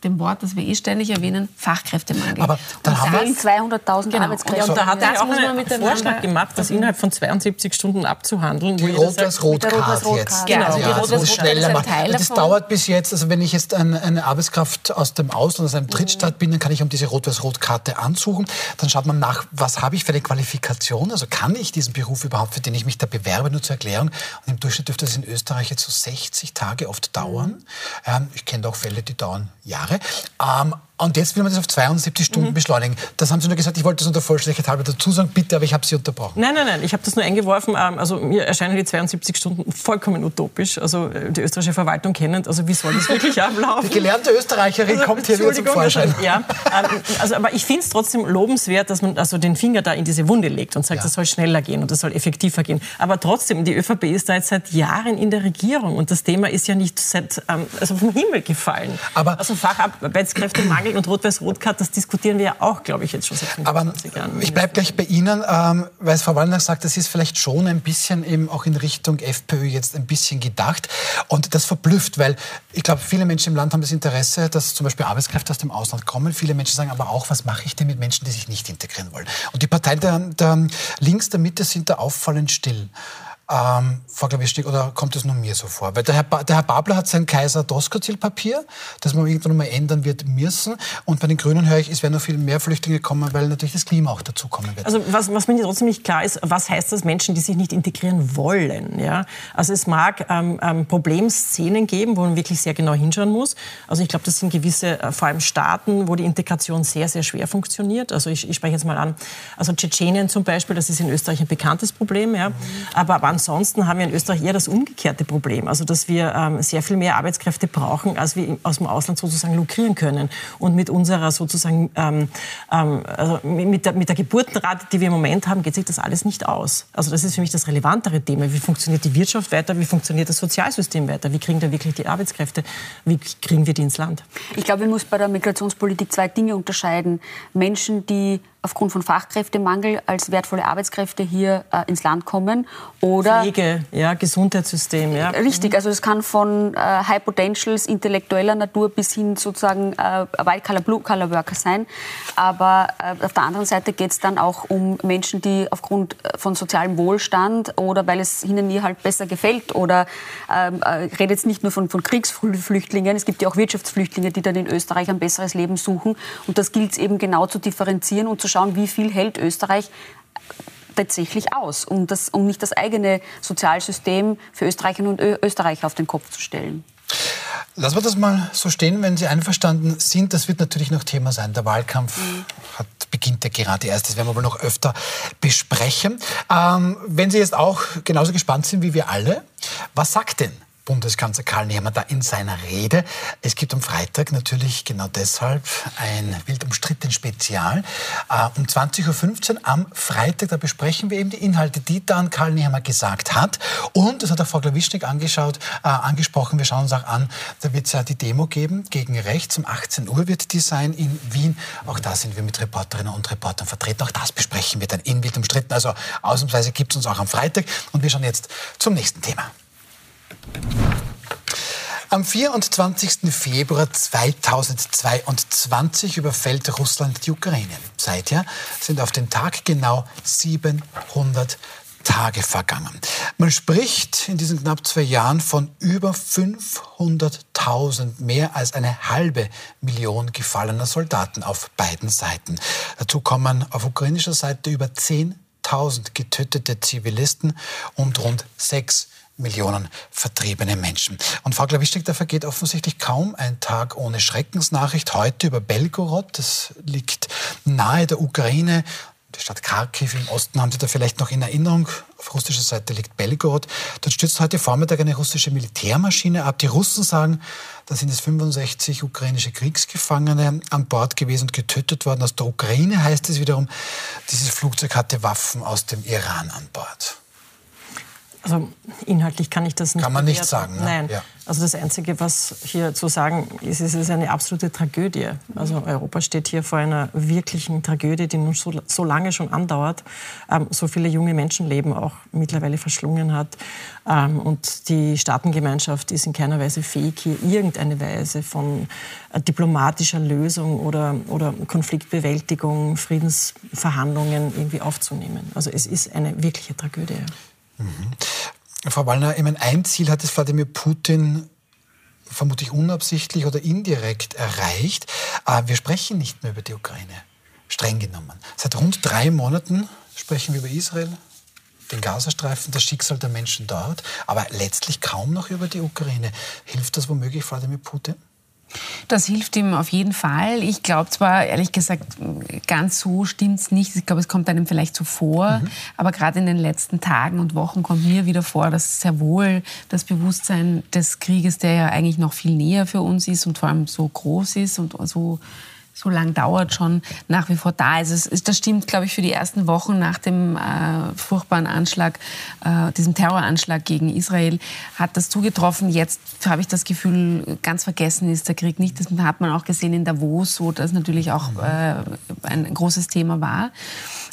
Speaker 2: dem Wort, das wir eh ständig erwähnen, Fachkräftemangel.
Speaker 4: Aber dann und haben wir 200.000 genau. Arbeitskräfte.
Speaker 3: Und da hat er auch einen Vorschlag gemacht, das innerhalb von 72 Stunden abzuhandeln.
Speaker 1: Die Rot-Weiß-Rot-Card jetzt.
Speaker 2: Genau, ja, die
Speaker 1: Rot also schneller machen. Das dauert bis jetzt, also wenn ich jetzt eine, eine Arbeitskraft aus dem Ausland, aus einem Drittstaat bin, dann kann ich um diese Rot-Weiß-Rot-Karte ansuchen. Dann schaut man nach, was habe ich für eine Qualifikation, also kann ich diesen Beruf überhaupt, für den ich mich da bewerbe, nur zur Erklärung. Und im Durchschnitt dürfte das in Österreich jetzt so 60 Tage oft dauern. Mhm. Ähm, ich kenne auch Fälle, die dauern Jahre. Ähm, Und jetzt will man das auf 72 Stunden mhm. beschleunigen. Das haben Sie nur gesagt, ich wollte das unter Vollständigkeit halber dazu sagen, bitte, aber ich habe Sie unterbrochen.
Speaker 3: Nein, nein, nein, ich habe das nur eingeworfen. Ähm, also mir erscheinen die 72 Stunden vollkommen utopisch. Also äh, die österreichische Verwaltung kennend, also wie soll das wirklich ablaufen?
Speaker 1: Die gelernte Österreicherin also, kommt hier wieder zum Vorschein.
Speaker 3: Also, ja, ähm, also, aber ich finde es trotzdem lobenswert, dass man also den Finger da in diese Wunde legt und sagt, ja. das soll schneller gehen und das soll effektiver gehen. Aber trotzdem, die ÖVP ist da jetzt seit Jahren in der Regierung und das Thema ist ja nicht seit, ähm, also vom Himmel gefallen. Aber also Facharbeitskräftemangel und Rot-Weiß-Rot-Card, das diskutieren wir ja auch, glaube ich, jetzt schon seit 25
Speaker 1: Aber Jahren. Ich bleibe gleich bei Ihnen, ähm, weil Frau Wallner sagt, das ist vielleicht schon ein bisschen eben auch in Richtung FPÖ jetzt ein bisschen gedacht. Und das verblüfft, weil ich glaube, viele Menschen im Land haben das Interesse, dass zum Beispiel Arbeitskräfte aus dem Ausland kommen. Viele Menschen sagen aber auch, was mache ich denn mit Menschen, die sich nicht integrieren wollen? Und die Parteien der, der links der Mitte sind da auffallend still ähm, Klawischnik, oder kommt es nur mir so vor? Weil der Herr, ba der Herr Babler hat sein kaiser doskozil papier das man irgendwann mal ändern wird müssen. Und bei den Grünen höre ich, es werden noch viel mehr Flüchtlinge kommen, weil natürlich das Klima auch dazukommen wird.
Speaker 3: Also was, was mir trotzdem nicht klar ist, was heißt das Menschen, die sich nicht integrieren wollen? Ja? Also es mag ähm, ähm, Problemszenen geben, wo man wirklich sehr genau hinschauen muss. Also ich glaube, das sind gewisse, äh, vor allem Staaten, wo die Integration sehr, sehr schwer funktioniert. Also ich, ich spreche jetzt mal an, also Tschetschenien zum Beispiel, das ist in Österreich ein bekanntes Problem. Ja? Mhm. Aber, aber ansonsten haben wir in Österreich eher das umgekehrte Problem. Also, dass wir ähm, sehr viel mehr Arbeitskräfte brauchen, als wir aus dem Ausland sozusagen lukrieren können. Und mit unserer sozusagen, ähm, ähm, also mit, der, mit der Geburtenrate, die wir im Moment haben, geht sich das alles nicht aus. Also, das ist für mich das relevantere Thema. Wie funktioniert die Wirtschaft weiter? Wie funktioniert das Sozialsystem weiter? Wie kriegen wir wirklich die Arbeitskräfte? Wie kriegen wir die ins Land?
Speaker 4: Ich glaube, man muss bei der Migrationspolitik zwei Dinge unterscheiden. Menschen, die aufgrund von Fachkräftemangel als wertvolle Arbeitskräfte hier äh, ins Land kommen oder
Speaker 3: Pflege, ja, Gesundheitssystem, ja.
Speaker 4: Richtig, also es kann von äh, High Potentials intellektueller Natur bis hin sozusagen äh, White Color Blue Color Worker sein, aber äh, auf der anderen Seite geht es dann auch um Menschen, die aufgrund äh, von sozialem Wohlstand oder weil es ihnen hier halt besser gefällt oder ähm, äh, rede jetzt nicht nur von, von Kriegsflüchtlingen, es gibt ja auch Wirtschaftsflüchtlinge, die dann in Österreich ein besseres Leben suchen. Und das gilt es eben genau zu differenzieren und zu schauen, wie viel hält Österreich tatsächlich aus, um, das, um nicht das eigene Sozialsystem für Österreicherinnen und Österreicher auf den Kopf zu stellen.
Speaker 1: Lassen wir das mal so stehen, wenn Sie einverstanden sind. Das wird natürlich noch Thema sein. Der Wahlkampf mhm. hat, beginnt ja gerade erst. Das werden wir wohl noch öfter besprechen. Ähm, wenn Sie jetzt auch genauso gespannt sind wie wir alle, was sagt denn Bundeskanzler Karl Nehmer da in seiner Rede. Es gibt am Freitag natürlich genau deshalb ein wild umstritten Spezial. Äh, um 20.15 Uhr am Freitag, da besprechen wir eben die Inhalte, die dann Karl Nehmer gesagt hat. Und, das hat auch Frau Glawischnik angeschaut, äh, angesprochen, wir schauen uns auch an, da wird es ja die Demo geben gegen rechts. Um 18 Uhr wird die sein in Wien. Auch da sind wir mit Reporterinnen und Reportern vertreten. Auch das besprechen wir dann in wild umstritten. Also ausnahmsweise gibt es uns auch am Freitag. Und wir schauen jetzt zum nächsten Thema. Am 24. Februar 2022 überfällt Russland die Ukraine. Seither sind auf den Tag genau 700 Tage vergangen. Man spricht in diesen knapp zwei Jahren von über 500.000, mehr als eine halbe Million gefallener Soldaten auf beiden Seiten. Dazu kommen auf ukrainischer Seite über 10.000 getötete Zivilisten und rund 6 Millionen vertriebene Menschen. Und Frau Glawischnik, da vergeht offensichtlich kaum ein Tag ohne Schreckensnachricht. Heute über Belgorod, das liegt nahe der Ukraine. Die Stadt Kharkiv im Osten haben Sie da vielleicht noch in Erinnerung. Auf russischer Seite liegt Belgorod. Dort stürzt heute Vormittag eine russische Militärmaschine ab. Die Russen sagen, da sind es 65 ukrainische Kriegsgefangene an Bord gewesen und getötet worden. Aus der Ukraine heißt es wiederum, dieses Flugzeug hatte Waffen aus dem Iran an Bord.
Speaker 3: Also inhaltlich kann ich das nicht.
Speaker 1: Kann man nicht sagen.
Speaker 3: Ne? Nein. Ja. Also das Einzige, was hier zu sagen ist, ist, es ist eine absolute Tragödie. Also Europa steht hier vor einer wirklichen Tragödie, die nun so, so lange schon andauert, ähm, so viele junge Menschenleben auch mittlerweile verschlungen hat. Ähm, und die Staatengemeinschaft ist in keiner Weise fähig, hier irgendeine Weise von äh, diplomatischer Lösung oder, oder Konfliktbewältigung, Friedensverhandlungen irgendwie aufzunehmen. Also es ist eine wirkliche Tragödie.
Speaker 1: Mhm. Frau Wallner, ich meine, ein Ziel hat es Wladimir Putin vermutlich unabsichtlich oder indirekt erreicht. Aber wir sprechen nicht mehr über die Ukraine, streng genommen. Seit rund drei Monaten sprechen wir über Israel, den Gazastreifen, das Schicksal der Menschen dort, aber letztlich kaum noch über die Ukraine. Hilft das womöglich Wladimir Putin?
Speaker 2: Das hilft ihm auf jeden Fall. Ich glaube zwar, ehrlich gesagt, ganz so stimmt es nicht. Ich glaube, es kommt einem vielleicht so vor. Mhm. Aber gerade in den letzten Tagen und Wochen kommt mir wieder vor, dass sehr wohl das Bewusstsein des Krieges, der ja eigentlich noch viel näher für uns ist und vor allem so groß ist und so so lang dauert, schon nach wie vor da ist. Es, das stimmt, glaube ich, für die ersten Wochen nach dem äh, furchtbaren Anschlag, äh, diesem Terroranschlag gegen Israel, hat das zugetroffen. Jetzt habe ich das Gefühl, ganz vergessen ist der Krieg nicht. Das hat man auch gesehen in Davos, wo das natürlich auch äh, ein großes Thema war.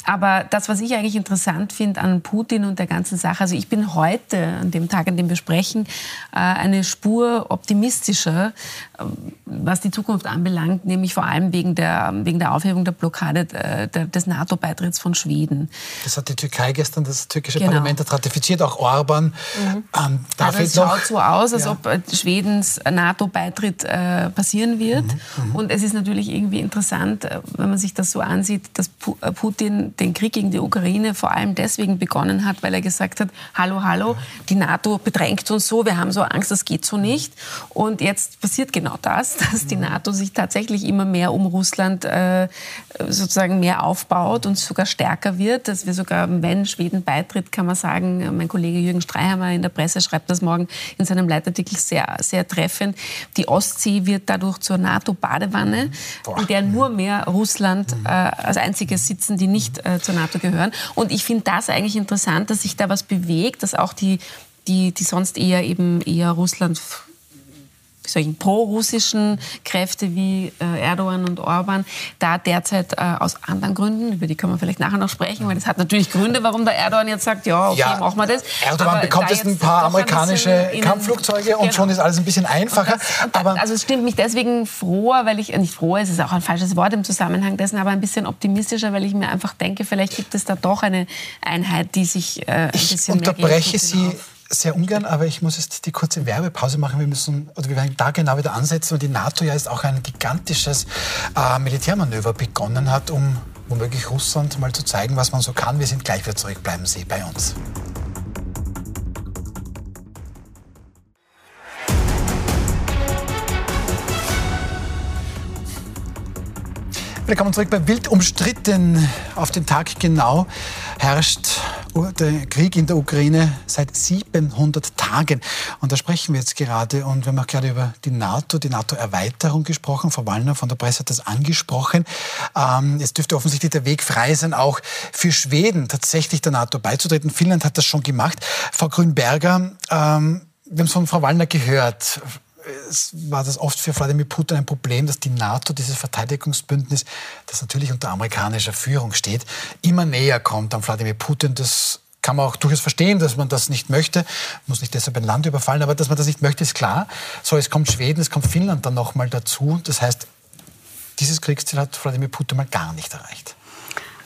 Speaker 2: Aber das, was ich eigentlich interessant finde an Putin und der ganzen Sache, also ich bin heute, an dem Tag, an dem wir sprechen, äh, eine Spur optimistischer, äh, was die Zukunft anbelangt, nämlich vor allem wegen der, wegen der Aufhebung der Blockade des NATO-Beitritts von Schweden.
Speaker 1: Das hat die Türkei gestern, das türkische genau. Parlament hat ratifiziert, auch Orban.
Speaker 2: Mhm. Ähm, also es schaut so aus, als ja. ob äh, Schwedens NATO-Beitritt äh, passieren wird. Mhm. Mhm. Und es ist natürlich irgendwie interessant, wenn man sich das so ansieht, dass Putin den Krieg gegen die Ukraine vor allem deswegen begonnen hat, weil er gesagt hat, hallo, hallo, die NATO bedrängt uns so, wir haben so Angst, das geht so nicht. Und jetzt passiert genau das, dass die NATO sich tatsächlich immer mehr um Russland äh, sozusagen mehr aufbaut und sogar stärker wird, dass wir sogar, wenn Schweden beitritt, kann man sagen, mein Kollege Jürgen Streihammer in der Presse schreibt das morgen in seinem Leitartikel sehr, sehr treffend, die Ostsee wird dadurch zur NATO-Badewanne, in der nur mehr Russland äh, als einziges sitzen, die nicht äh, zur NATO gehören. Und ich finde das eigentlich interessant, dass sich da was bewegt, dass auch die, die, die sonst eher eben eher Russland solchen pro-russischen Kräfte wie äh, Erdogan und Orban da derzeit äh, aus anderen Gründen, über die können wir vielleicht nachher noch sprechen, weil das hat natürlich Gründe, warum der Erdogan jetzt sagt, ja, okay, ja, machen wir das.
Speaker 1: Erdogan aber bekommt jetzt ein paar amerikanische ein Kampfflugzeuge und genau. schon ist alles ein bisschen einfacher. Und
Speaker 2: das, und aber also es stimmt mich deswegen froher, weil ich, nicht froher, es ist auch ein falsches Wort im Zusammenhang dessen, aber ein bisschen optimistischer, weil ich mir einfach denke, vielleicht gibt es da doch eine Einheit, die sich äh, ein
Speaker 1: ich
Speaker 2: bisschen
Speaker 1: unterbreche Sie sehr ungern, aber ich muss jetzt die kurze Werbepause machen. Wir müssen, oder wir werden da genau wieder ansetzen, weil die NATO ja jetzt auch ein gigantisches äh, Militärmanöver begonnen hat, um womöglich Russland mal zu zeigen, was man so kann. Wir sind gleich wieder zurück. Bleiben Sie bei uns. Willkommen zurück bei Wild umstritten. Auf den Tag genau herrscht der Krieg in der Ukraine seit 700 Tagen. Und da sprechen wir jetzt gerade. Und wir haben auch gerade über die NATO, die NATO-Erweiterung gesprochen. Frau Wallner von der Presse hat das angesprochen. Ähm, es dürfte offensichtlich der Weg frei sein, auch für Schweden tatsächlich der NATO beizutreten. Finnland hat das schon gemacht. Frau Grünberger, ähm, wir haben es von Frau Wallner gehört war das oft für Wladimir Putin ein Problem, dass die NATO, dieses Verteidigungsbündnis, das natürlich unter amerikanischer Führung steht, immer näher kommt an Wladimir Putin. Das kann man auch durchaus verstehen, dass man das nicht möchte. Muss nicht deshalb ein Land überfallen, aber dass man das nicht möchte, ist klar. So, es kommt Schweden, es kommt Finnland dann noch mal dazu. Das heißt, dieses Kriegsziel hat Wladimir Putin mal gar nicht erreicht.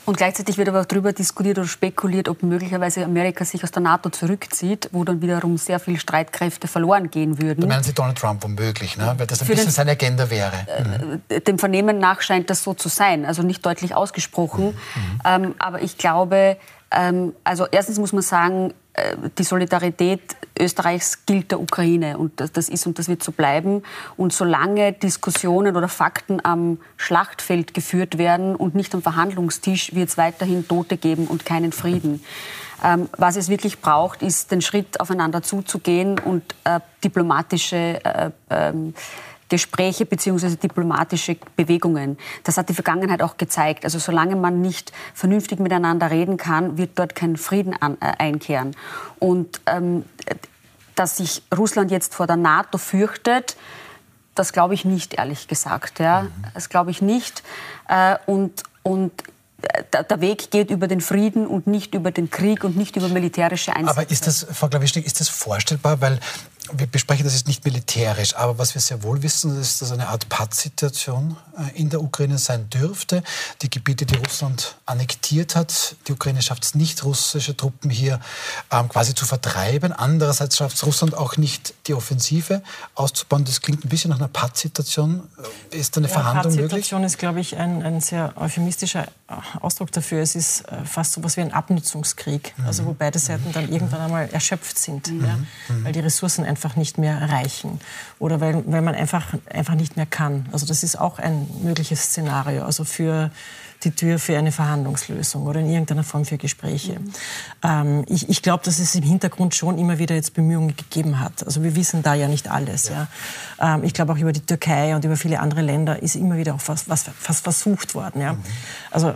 Speaker 4: Und gleichzeitig wird aber auch darüber diskutiert oder spekuliert, ob möglicherweise Amerika sich aus der NATO zurückzieht, wo dann wiederum sehr viele Streitkräfte verloren gehen würden.
Speaker 1: Da meinen Sie Donald Trump womöglich, ne? weil das ein Für bisschen den, seine Agenda wäre.
Speaker 4: Mhm. Äh, dem Vernehmen nach scheint das so zu sein, also nicht deutlich ausgesprochen. Mhm. Ähm, aber ich glaube, ähm, also erstens muss man sagen, die Solidarität Österreichs gilt der Ukraine und das ist und das wird so bleiben. Und solange Diskussionen oder Fakten am Schlachtfeld geführt werden und nicht am Verhandlungstisch, wird es weiterhin Tote geben und keinen Frieden. Ähm, was es wirklich braucht, ist den Schritt aufeinander zuzugehen und äh, diplomatische äh, ähm, Gespräche bzw. diplomatische Bewegungen. Das hat die Vergangenheit auch gezeigt. Also solange man nicht vernünftig miteinander reden kann, wird dort kein Frieden an, äh, einkehren. Und ähm, dass sich Russland jetzt vor der NATO fürchtet, das glaube ich nicht, ehrlich gesagt. Ja. Das glaube ich nicht. Äh, und, und der Weg geht über den Frieden und nicht über den Krieg und nicht über militärische Einsätze.
Speaker 1: Aber ist das, Frau Klawischnik, ist das vorstellbar? Weil wir besprechen das jetzt nicht militärisch, aber was wir sehr wohl wissen, ist, dass eine Art Pattsituation äh, in der Ukraine sein dürfte. Die Gebiete, die Russland annektiert hat, die Ukraine schafft es nicht, russische Truppen hier ähm, quasi zu vertreiben. Andererseits schafft es Russland auch nicht, die Offensive auszubauen. Das klingt ein bisschen nach einer Pattsituation. Äh, ist da eine ja, Verhandlung möglich?
Speaker 3: Pattsituation ist, glaube ich, ein, ein sehr euphemistischer äh, Ausdruck dafür. Es ist fast so etwas wie ein Abnutzungskrieg, mhm. also wo beide Seiten dann irgendwann einmal erschöpft sind, mhm. ja, weil die Ressourcen einfach nicht mehr reichen oder weil, weil man einfach, einfach nicht mehr kann. Also das ist auch ein mögliches Szenario, also für die Tür für eine Verhandlungslösung oder in irgendeiner Form für Gespräche. Mhm. Ähm, ich, ich glaube, dass es im Hintergrund schon immer wieder jetzt Bemühungen gegeben hat. Also wir wissen da ja nicht alles. Ja. ja. Ähm, ich glaube auch über die Türkei und über viele andere Länder ist immer wieder auch was, was, was versucht worden. Ja. Mhm. Also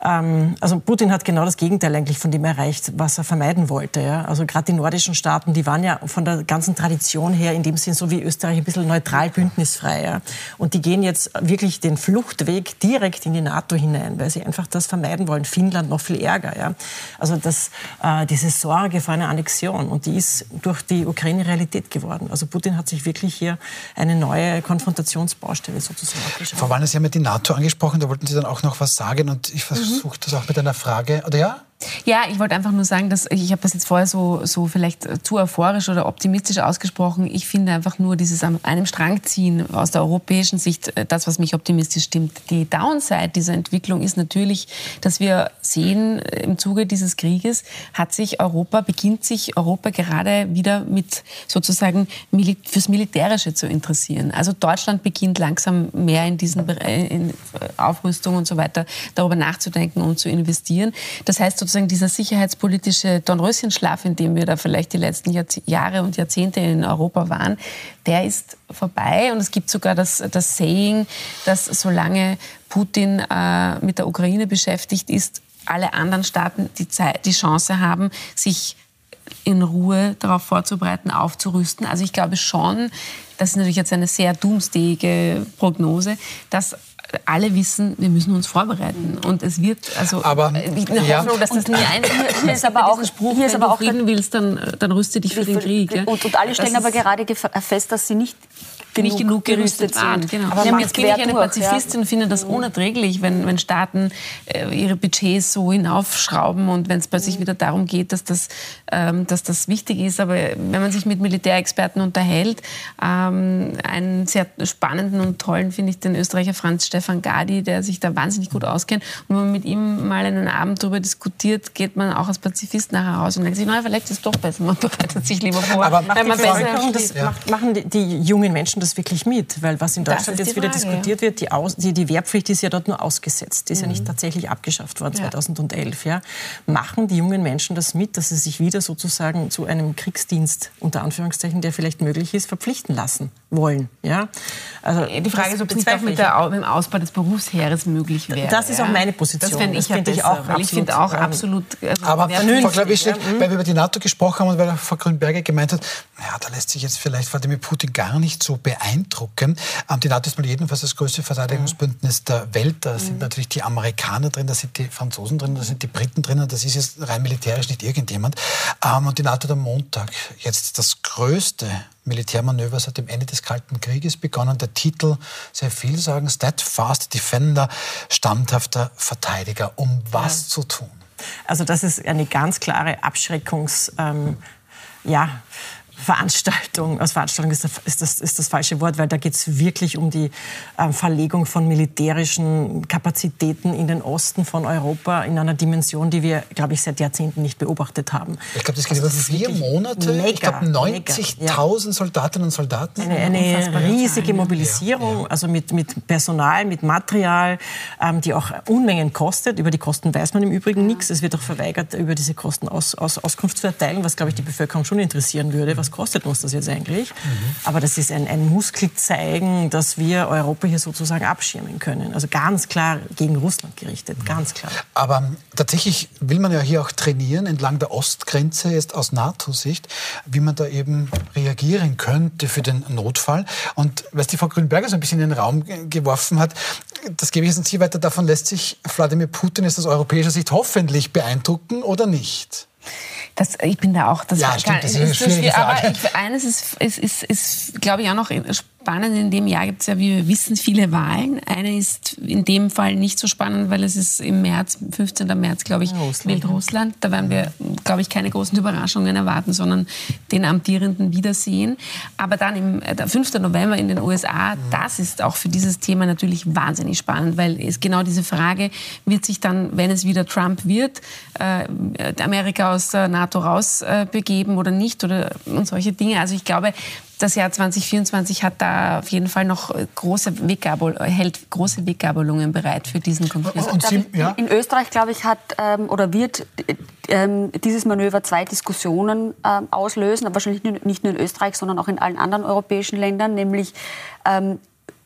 Speaker 3: also Putin hat genau das Gegenteil eigentlich von dem erreicht, was er vermeiden wollte. Ja? Also gerade die nordischen Staaten, die waren ja von der ganzen Tradition her in dem Sinn so wie Österreich ein bisschen neutral, bündnisfrei. Ja? Und die gehen jetzt wirklich den Fluchtweg direkt in die NATO hinein, weil sie einfach das vermeiden wollen. Finnland noch viel ärger. Ja? Also das, äh, diese Sorge vor einer Annexion und die ist durch die Ukraine Realität geworden. Also Putin hat sich wirklich hier eine neue Konfrontationsbaustelle sozusagen.
Speaker 1: Frau Wallner, Sie haben ja die NATO angesprochen, da wollten Sie dann auch noch was sagen und ich versuche versucht das auch mit einer Frage, oder ja?
Speaker 2: Ja, ich wollte einfach nur sagen, dass ich habe das jetzt vorher so, so vielleicht zu euphorisch oder optimistisch ausgesprochen. Ich finde einfach nur dieses an einem Strang ziehen aus der europäischen Sicht, äh, das, was mich optimistisch stimmt. Die Downside dieser Entwicklung ist natürlich, dass wir sehen, äh, im Zuge dieses Krieges hat sich Europa, beginnt sich Europa gerade wieder mit sozusagen fürs Militärische zu interessieren. Also Deutschland beginnt langsam mehr in diesen in Aufrüstung und so weiter darüber nachzudenken und zu investieren. Das heißt, sozusagen dieser sicherheitspolitische Dornröschenschlaf, in dem wir da vielleicht die letzten Jahre und Jahrzehnte in Europa waren, der ist vorbei. Und es gibt sogar das, das Saying, dass solange Putin äh, mit der Ukraine beschäftigt ist, alle anderen Staaten die, Zeit, die Chance haben, sich in Ruhe darauf vorzubereiten, aufzurüsten. Also ich glaube schon, das ist natürlich jetzt eine sehr doomsdayige Prognose, dass alle wissen, wir müssen uns vorbereiten. Und es wird, also
Speaker 1: aber,
Speaker 2: eine ja. Hoffnung, dass das nie ein
Speaker 4: Hier ist aber auch,
Speaker 2: Spruch, hier ist aber auch Frieden willst, dann, dann rüste dich für den Krieg.
Speaker 4: Und, und alle stellen aber gerade fest, dass sie nicht genug, nicht genug gerüstet, sind.
Speaker 2: Genau. Aber jetzt bin ich eine Pazifistin ja. und finde das unerträglich, wenn, wenn Staaten äh, ihre Budgets so hinaufschrauben und wenn es plötzlich mhm. wieder darum geht, dass das, ähm, dass das wichtig ist. Aber wenn man sich mit Militärexperten unterhält, ähm, einen sehr spannenden und tollen finde ich den Österreicher Franz Stefan Gadi, der sich da wahnsinnig gut auskennt. Und wenn man mit ihm mal einen Abend darüber diskutiert, geht man auch als Pazifist nachher raus und denkt sich, na, vielleicht ist es doch besser, man bereitet sich lieber vor.
Speaker 3: Aber macht man besser das ja. machen die, die jungen Menschen das das wirklich mit? Weil was in Deutschland jetzt wieder diskutiert wird, die, Aus, die, die, Wehrpflicht ist ja dort nur ausgesetzt, die ist mhm. ja nicht mhm. tatsächlich abgeschafft worden 2011. Ja. Machen die jungen Menschen das mit, dass sie sich wieder sozusagen zu einem Kriegsdienst, unter Anführungszeichen, der vielleicht möglich ist, verpflichten lassen wollen? Ja?
Speaker 2: Also, die Frage ist, ob es auch mit, der, mit, dem Ausbau des Berufsheeres möglich wäre.
Speaker 3: Das ist auch meine Position.
Speaker 2: Das fände ich, find ich auch absolut, ich finde auch ähm, absolut
Speaker 1: also aber vernünftig. Frau Klavischek, ja. weil wir über die NATO gesprochen haben und weil Frau Grünberger gemeint hat, naja, da lässt sich jetzt vielleicht Vladimir Putin gar nicht so beeindrucken. Die NATO ist mal jedenfalls das größte Verteidigungsbündnis der Welt. Da sind mhm. natürlich die Amerikaner drin, da sind die Franzosen drin, da sind die Briten drin. Das ist jetzt rein militärisch nicht irgendjemand. Ähm, und die NATO hat am Montag jetzt das größte Militärmanöver seit dem Ende des Kalten Krieges begonnen. Der Titel, sehr viel sagen, Steadfast Defender, standhafter Verteidiger. Um was ja. zu tun?
Speaker 3: Also das ist eine ganz klare Abschreckungs... Ähm, ja, Veranstaltung, als Veranstaltung ist das, ist das, ist das falsche Wort, weil da geht es wirklich um die ähm, Verlegung von militärischen Kapazitäten in den Osten von Europa in einer Dimension, die wir, glaube ich, seit Jahrzehnten nicht beobachtet haben.
Speaker 1: Ich glaube, das geht also über vier Monate. Mega, ich glaube, 90.000 ja. Soldatinnen und Soldaten.
Speaker 3: Eine, eine riesige Mobilisierung, ja, ja. also mit, mit Personal, mit Material, ähm, die auch Unmengen kostet. Über die Kosten weiß man im Übrigen nichts. Es wird auch verweigert, über diese Kosten aus, aus, Auskunft zu erteilen, was, glaube ich, die Bevölkerung schon interessieren würde, was kostet uns das jetzt eigentlich? Mhm. Aber das ist ein, ein Muskelzeigen, dass wir Europa hier sozusagen abschirmen können. Also ganz klar gegen Russland gerichtet, ganz klar.
Speaker 1: Aber tatsächlich will man ja hier auch trainieren entlang der Ostgrenze, jetzt aus NATO-Sicht, wie man da eben reagieren könnte für den Notfall. Und was die Frau Grünberger so ein bisschen in den Raum geworfen hat, das gebe ich jetzt Sie weiter, davon lässt sich Wladimir Putin jetzt aus europäischer Sicht hoffentlich beeindrucken oder nicht?
Speaker 2: Das, ich bin da auch.
Speaker 1: Das ja, stimmt, das ist, ist, ist schwierig.
Speaker 2: Aber ich, eines ist, ist, ist, ist glaube ich, auch noch spannend. In dem Jahr gibt es ja, wie wir wissen, viele Wahlen. Eine ist in dem Fall nicht so spannend, weil es ist im März, 15. März, glaube ich, Russland. wählt Russland. Da werden wir, glaube ich, keine großen Überraschungen erwarten, sondern den amtierenden wiedersehen. Aber dann im äh, der 5. November in den USA, das ist auch für dieses Thema natürlich wahnsinnig spannend, weil es genau diese Frage wird sich dann, wenn es wieder Trump wird, äh, Amerika aus der NATO rausbegeben äh, oder nicht oder und solche Dinge. Also ich glaube, das Jahr 2024 hat da auf jeden Fall noch große Weggabel, hält große Weggabelungen bereit für diesen Konflikt.
Speaker 4: Und Sie, ja? In Österreich, glaube ich, hat ähm, oder wird ähm, dieses Manöver zwei Diskussionen ähm, auslösen, aber wahrscheinlich nicht nur in Österreich, sondern auch in allen anderen europäischen Ländern, nämlich ähm,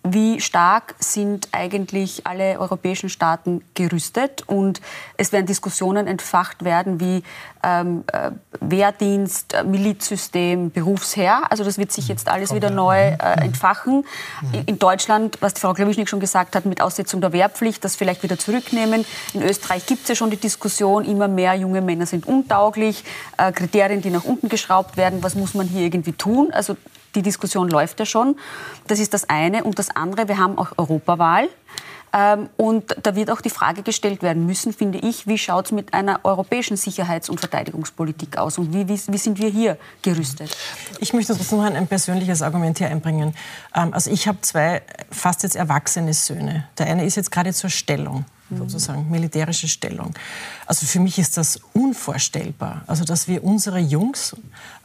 Speaker 4: wie stark sind eigentlich alle europäischen Staaten gerüstet. Und es werden Diskussionen entfacht werden wie ähm, äh, Wehrdienst, äh, Milizsystem, Berufsherr. Also das wird sich jetzt alles wieder neu äh, mhm. entfachen. Mhm. In Deutschland, was die Frau Klawischnik schon gesagt hat, mit Aussetzung der Wehrpflicht, das vielleicht wieder zurücknehmen. In Österreich gibt es ja schon die Diskussion, immer mehr junge Männer sind untauglich, äh, Kriterien, die nach unten geschraubt werden. Was muss man hier irgendwie tun? Also die Diskussion läuft ja schon. Das ist das eine. Und das andere, wir haben auch Europawahl. Ähm, und da wird auch die Frage gestellt werden müssen, finde ich, wie schaut es mit einer europäischen Sicherheits- und Verteidigungspolitik aus und wie, wie, wie, sind wir hier gerüstet?
Speaker 3: Ich möchte noch ein, ein persönliches Argument hier einbringen. Ähm, also ich habe zwei fast jetzt erwachsene Söhne. Der eine ist jetzt gerade zur Stellung sozusagen militärische Stellung. Also für mich ist das unvorstellbar. Also dass wir unsere Jungs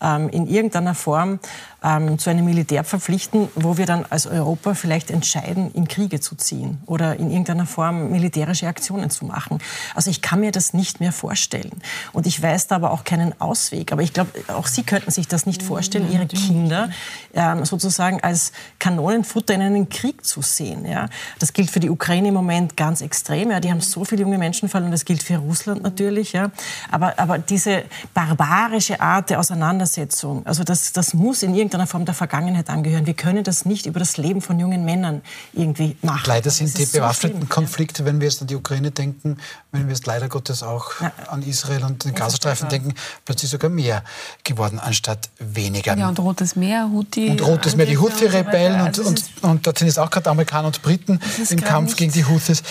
Speaker 3: ähm, in irgendeiner Form ähm, zu einem Militär verpflichten, wo wir dann als Europa vielleicht entscheiden, in Kriege zu ziehen oder in irgendeiner Form militärische Aktionen zu machen. Also ich kann mir das nicht mehr vorstellen. Und ich weiß da aber auch keinen Ausweg. Aber ich glaube, auch Sie könnten sich das nicht vorstellen, Ihre Kinder ähm, sozusagen als Kanonenfutter in einen Krieg zu sehen. Ja? Das gilt für die Ukraine im Moment ganz extrem. Ja? Die haben so viele junge Menschen verloren. Das gilt für Russland natürlich. Ja? Aber, aber diese barbarische Art der Auseinandersetzung, also das, das muss in irgendeiner irgendeiner Form der Vergangenheit angehören. Wir können das nicht über das Leben von jungen Männern irgendwie machen.
Speaker 1: Leider sind die bewaffneten so Konflikte, wenn wir jetzt an die Ukraine denken, wenn wir jetzt leider Gottes auch ja. an Israel und den Gazastreifen denken, plötzlich sogar mehr geworden anstatt weniger.
Speaker 2: Ja, und Rotes Meer, Houthi.
Speaker 1: Und Rotes Meer, die Houthi-Rebellen und, also und, und, und dort sind jetzt auch gerade Amerikaner und Briten im Kampf gegen die Houthis.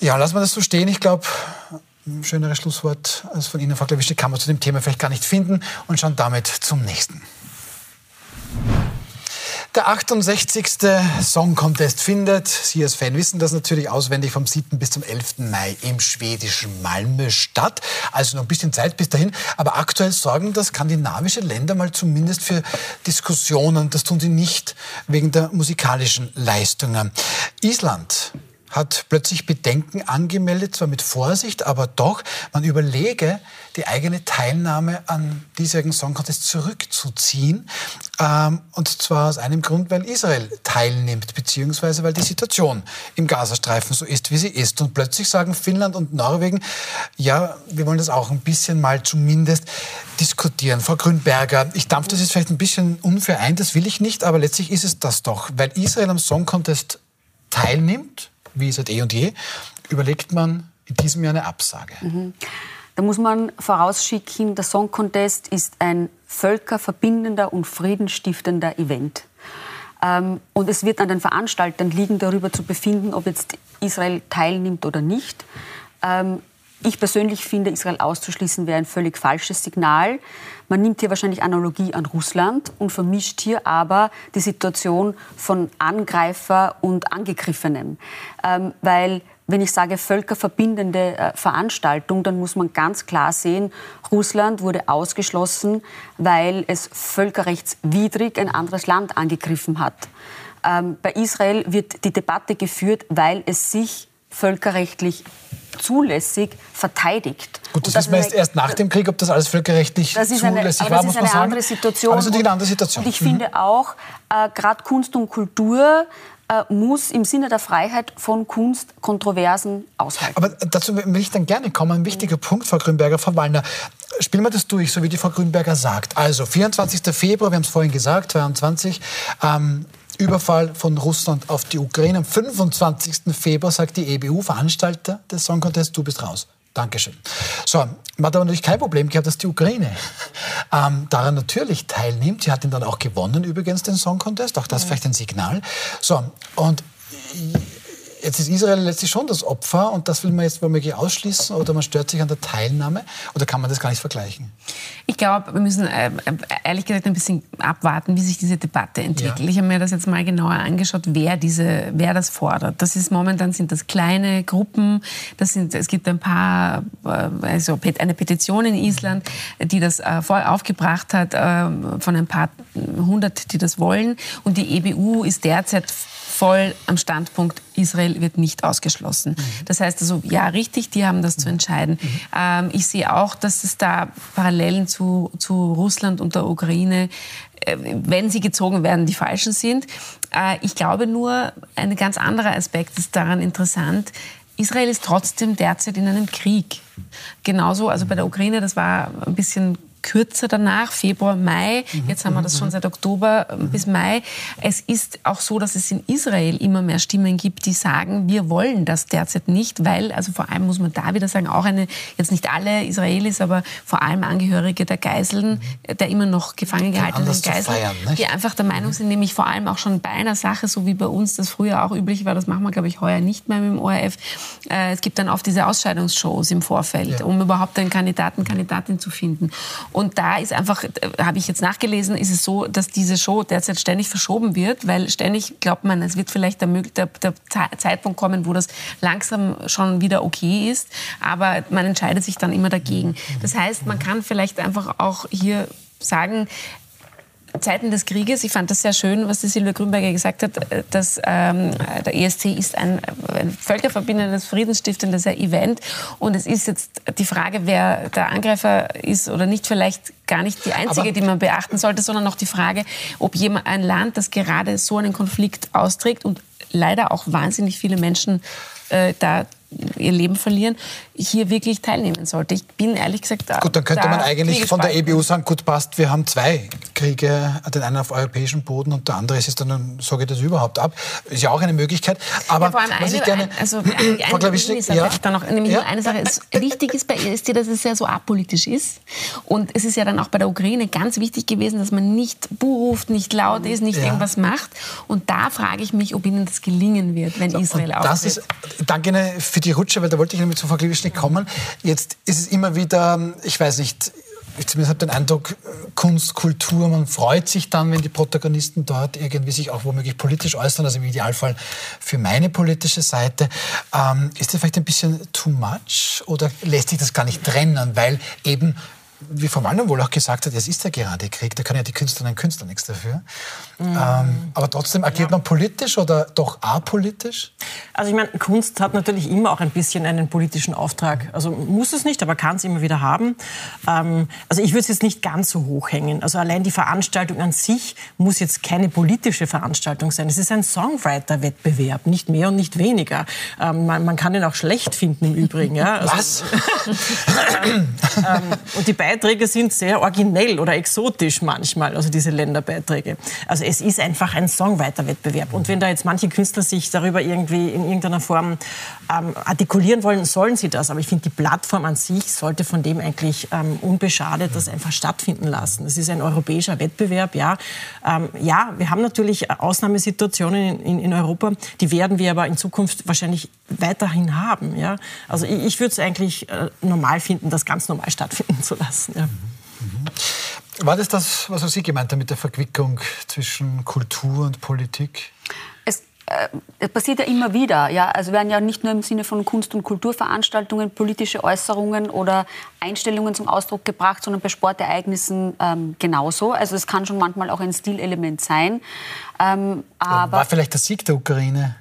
Speaker 1: Ja, lassen wir das so stehen. Ich glaube, ein schöneres Schlusswort als von Ihnen, Frau Klawische, kann man zu dem Thema vielleicht gar nicht finden und schauen damit zum nächsten. Der 68. Song Contest findet, Sie als Fan wissen das natürlich auswendig, vom 7. bis zum 11. Mai im schwedischen Malmö statt. Also noch ein bisschen Zeit bis dahin. Aber aktuell sorgen das skandinavische Länder mal zumindest für Diskussionen. Das tun sie nicht wegen der musikalischen Leistungen. Island hat plötzlich Bedenken angemeldet, zwar mit Vorsicht, aber doch, man überlege, die eigene Teilnahme an diesjährigen Song Contest zurückzuziehen. Ähm, und zwar aus einem Grund, weil Israel teilnimmt, beziehungsweise weil die Situation im Gazastreifen so ist, wie sie ist. Und plötzlich sagen Finnland und Norwegen, ja, wir wollen das auch ein bisschen mal zumindest diskutieren. Frau Grünberger, ich dampfe das jetzt vielleicht ein bisschen unfair ein, das will ich nicht, aber letztlich ist es das doch, weil Israel am Song Contest teilnimmt wie seit eh und je, überlegt man in diesem Jahr eine Absage. Mhm.
Speaker 4: Da muss man vorausschicken, der Song Contest ist ein völkerverbindender und friedenstiftender Event. Ähm, und es wird an den Veranstaltern liegen, darüber zu befinden, ob jetzt Israel teilnimmt oder nicht. Ähm, ich persönlich finde, Israel auszuschließen wäre ein völlig falsches Signal. Man nimmt hier wahrscheinlich Analogie an Russland und vermischt hier aber die Situation von Angreifer und Angegriffenem. Ähm, weil wenn ich sage völkerverbindende äh, Veranstaltung, dann muss man ganz klar sehen, Russland wurde ausgeschlossen, weil es völkerrechtswidrig ein anderes Land angegriffen hat. Ähm, bei Israel wird die Debatte geführt, weil es sich völkerrechtlich zulässig verteidigt.
Speaker 1: Gut, das, das wissen wir erst, erst nach dem Krieg, ob das alles völkerrechtlich
Speaker 4: das ist eine, zulässig
Speaker 1: war,
Speaker 4: muss man sagen. Andere Situation.
Speaker 1: Aber es ist eine andere Situation.
Speaker 4: Und ich mhm. finde auch, äh, gerade Kunst und Kultur äh, muss im Sinne der Freiheit von Kunst Kontroversen aushalten.
Speaker 1: Aber dazu will ich dann gerne kommen. Ein wichtiger mhm. Punkt, Frau Grünberger, Frau Wallner. Spielen wir das durch, so wie die Frau Grünberger sagt. Also 24. Februar, wir haben es vorhin gesagt, 22, ähm, Überfall von Russland auf die Ukraine. Am 25. Februar sagt die EBU, Veranstalter des Song Contests, du bist raus. Dankeschön. So, man hat aber natürlich kein Problem gehabt, dass die Ukraine ähm, daran natürlich teilnimmt. Sie hat ihn dann auch gewonnen, übrigens, den Song Contest. Auch das ja. vielleicht ein Signal. So, und Jetzt ist Israel letztlich schon das Opfer und das will man jetzt womöglich ausschließen oder man stört sich an der Teilnahme oder kann man das gar nicht vergleichen?
Speaker 2: Ich glaube, wir müssen äh, ehrlich gesagt ein bisschen abwarten, wie sich diese Debatte entwickelt. Ja. Ich habe mir das jetzt mal genauer angeschaut, wer, diese, wer das fordert. Das ist momentan sind das kleine Gruppen, das sind, es gibt ein paar, äh, also eine Petition in Island, die das äh, aufgebracht hat, von ein paar hundert, die das wollen. Und die EBU ist derzeit voll am Standpunkt, Israel wird nicht ausgeschlossen. Mhm. Das heißt also, ja, richtig, die haben das zu entscheiden. Mhm. Ähm, ich sehe auch, dass es da Parallelen zu, zu Russland und der Ukraine äh, wenn sie gezogen werden, die falschen sind. Äh, ich glaube nur, ein ganz anderer Aspekt ist daran interessant. Israel ist trotzdem derzeit in einem Krieg. Genauso, also bei der Ukraine, das war ein bisschen kürzer danach, Februar, Mai. Jetzt haben wir das schon seit Oktober bis Mai. Es ist auch so, dass es in Israel immer mehr Stimmen gibt, die sagen, wir wollen das derzeit nicht, weil, also vor allem muss man da wieder sagen, auch eine, jetzt nicht alle Israelis, aber vor allem Angehörige der Geiseln, der immer noch gefangen gehaltenen Geiseln, die einfach der Meinung sind, nämlich vor allem auch schon bei einer Sache, so wie bei uns das früher auch üblich war, das machen wir, glaube ich, heuer nicht mehr mit dem ORF. Äh, es gibt dann oft diese Ausscheidungsshows im Vorfeld, ja. um überhaupt einen Kandidaten, Kandidatin zu finden. Und da ist einfach, äh, habe ich jetzt nachgelesen, ist es so, dass diese Show derzeit ständig verschoben wird, weil ständig glaubt man, es wird vielleicht der, der, der Zeitpunkt kommen, wo das langsam schon wieder okay ist, aber man entscheidet sich dann immer dagegen. Das heißt, man kann vielleicht einfach auch hier sagen, Zeiten des Krieges, ich fand das sehr schön, was die Silvia Grünberger gesagt hat, dass ähm, der ESC ist ein, ein völkerverbindendes, friedensstiftendes Event. Und es ist jetzt die Frage, wer der Angreifer ist oder nicht, vielleicht gar nicht die einzige, Aber die man beachten sollte, sondern noch die Frage, ob jemand ein Land, das gerade so einen Konflikt austrägt und leider auch wahnsinnig viele Menschen äh, da ihr Leben verlieren, hier wirklich teilnehmen sollte. Ich bin ehrlich gesagt da.
Speaker 1: Gut, dann könnte da man eigentlich von der EBU sagen, gut passt, wir haben zwei Kriege, den einen auf europäischem Boden und der andere ist es dann, so geht das überhaupt ab. Ist ja auch eine Möglichkeit. Aber ja, vor allem
Speaker 2: was
Speaker 1: eine, ich gerne,
Speaker 2: also eine, ja. dann noch, nämlich ja. eine Sache, ist, wichtig ist bei EST, dass es ja so apolitisch ist. Und es ist ja dann auch bei der Ukraine ganz wichtig gewesen, dass man nicht buh ruft, nicht laut ist, nicht ja. irgendwas macht. Und da frage ich mich, ob Ihnen das gelingen wird, wenn Israel
Speaker 1: auftritt. Das ist, danke für die Rutsche, weil da wollte ich nämlich zu Frau Kliwischnik kommen. Jetzt ist es immer wieder, ich weiß nicht, ich zumindest habe den Eindruck, Kunst, Kultur, man freut sich dann, wenn die Protagonisten dort irgendwie sich auch womöglich politisch äußern, also im Idealfall für meine politische Seite. Ähm, ist das vielleicht ein bisschen too much oder lässt sich das gar nicht trennen, weil eben wie Frau Wallner wohl auch gesagt hat, es ist ja gerade Krieg, da können ja die Künstlerinnen und Künstler nichts dafür. Mhm. Ähm, aber trotzdem agiert ja. man politisch oder doch apolitisch?
Speaker 3: Also ich meine, Kunst hat natürlich immer auch ein bisschen einen politischen Auftrag. Also muss es nicht, aber kann es immer wieder haben. Ähm, also ich würde es jetzt nicht ganz so hoch hängen. Also allein die Veranstaltung an sich muss jetzt keine politische Veranstaltung sein. Es ist ein Songwriter-Wettbewerb, nicht mehr und nicht weniger. Ähm, man, man, kann ihn auch schlecht finden im Übrigen. Ja?
Speaker 1: Also, Was?
Speaker 3: Ähm, und die Beiträge sind sehr originell oder exotisch manchmal, also diese Länderbeiträge. Also es ist einfach ein Songwriter-Wettbewerb. Und wenn da jetzt manche Künstler sich darüber irgendwie in irgendeiner Form ähm, artikulieren wollen, sollen sie das. Aber ich finde, die Plattform an sich sollte von dem eigentlich ähm, unbeschadet das einfach stattfinden lassen. Es ist ein europäischer Wettbewerb, ja. Ähm, ja, wir haben natürlich Ausnahmesituationen in, in, in, Europa, die werden wir aber in Zukunft wahrscheinlich weiterhin haben. Ja. Also ich, ich würde es eigentlich äh, normal finden, das ganz normal stattfinden zu lassen lassen. Ja.
Speaker 1: Mhm. War das das, was Sie gemeint haben mit der Verquickung zwischen Kultur und Politik?
Speaker 4: Es äh, passiert ja immer wieder. Ja? Also werden ja nicht nur im Sinne von Kunst- und Kulturveranstaltungen politische Äußerungen oder Einstellungen zum Ausdruck gebracht, sondern bei Sportereignissen ähm, genauso. Also es kann schon manchmal auch ein Stilelement sein.
Speaker 1: Ähm, aber War vielleicht der Sieg der Ukraine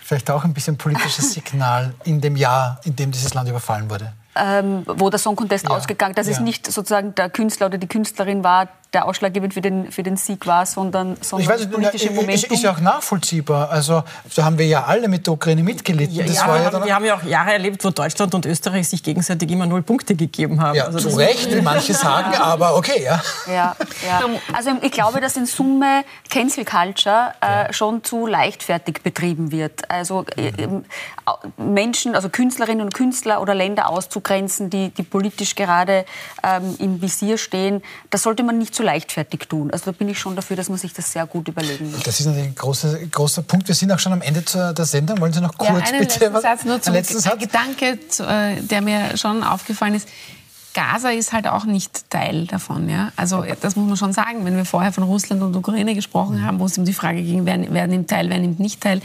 Speaker 1: vielleicht auch ein bisschen politisches Signal in dem Jahr, in dem dieses Land überfallen wurde?
Speaker 4: Ähm, wo der Song Contest ja, ausgegangen, dass ja. es nicht sozusagen der Künstler oder die Künstlerin war, der ausschlaggebend für den, für den Sieg war, sondern, sondern
Speaker 1: ich weiß,
Speaker 4: das politische Momentum.
Speaker 1: Ist ja auch nachvollziehbar. Also da haben wir ja alle mit der Ukraine mitgelitten.
Speaker 3: Ja,
Speaker 1: das
Speaker 3: ja,
Speaker 1: war
Speaker 3: wir,
Speaker 1: ja
Speaker 3: haben, wir haben ja auch Jahre erlebt, wo Deutschland und Österreich sich gegenseitig immer null Punkte gegeben haben.
Speaker 1: ja,
Speaker 3: Also
Speaker 1: zu Recht, wie manche sagen, aber okay, ja.
Speaker 4: Ja, ja. Also ich glaube, dass in Summe Cancel Culture äh, schon zu leichtfertig betrieben wird. Also au- Menschen, also Künstlerinnen und Künstler oder Länder auszugrenzen, die, die politisch gerade ähm, im Visier stehen, das sollte man nicht zu leichtfertig tun. Also da bin ich schon dafür, dass man sich das sehr gut überlegen muss.
Speaker 1: Das ist natürlich ein großer, großer Punkt. Wir sind auch schon am Ende der Sendung. Wollen Sie noch kurz
Speaker 2: ja, einen
Speaker 1: bitte
Speaker 2: letzten
Speaker 1: was-
Speaker 2: Satz nur zum
Speaker 1: einen letzten Satz?
Speaker 2: ein Gedanke, äh, der mir schon aufgefallen ist. Gaza ist halt auch nicht Teil davon. Ja? Also äh, das muss man schon sagen. Wenn wir vorher von Russland und Ukraine gesprochen haben, wo es um die Frage ging, wer, wer nimmt teil, wer nimmt nicht teil.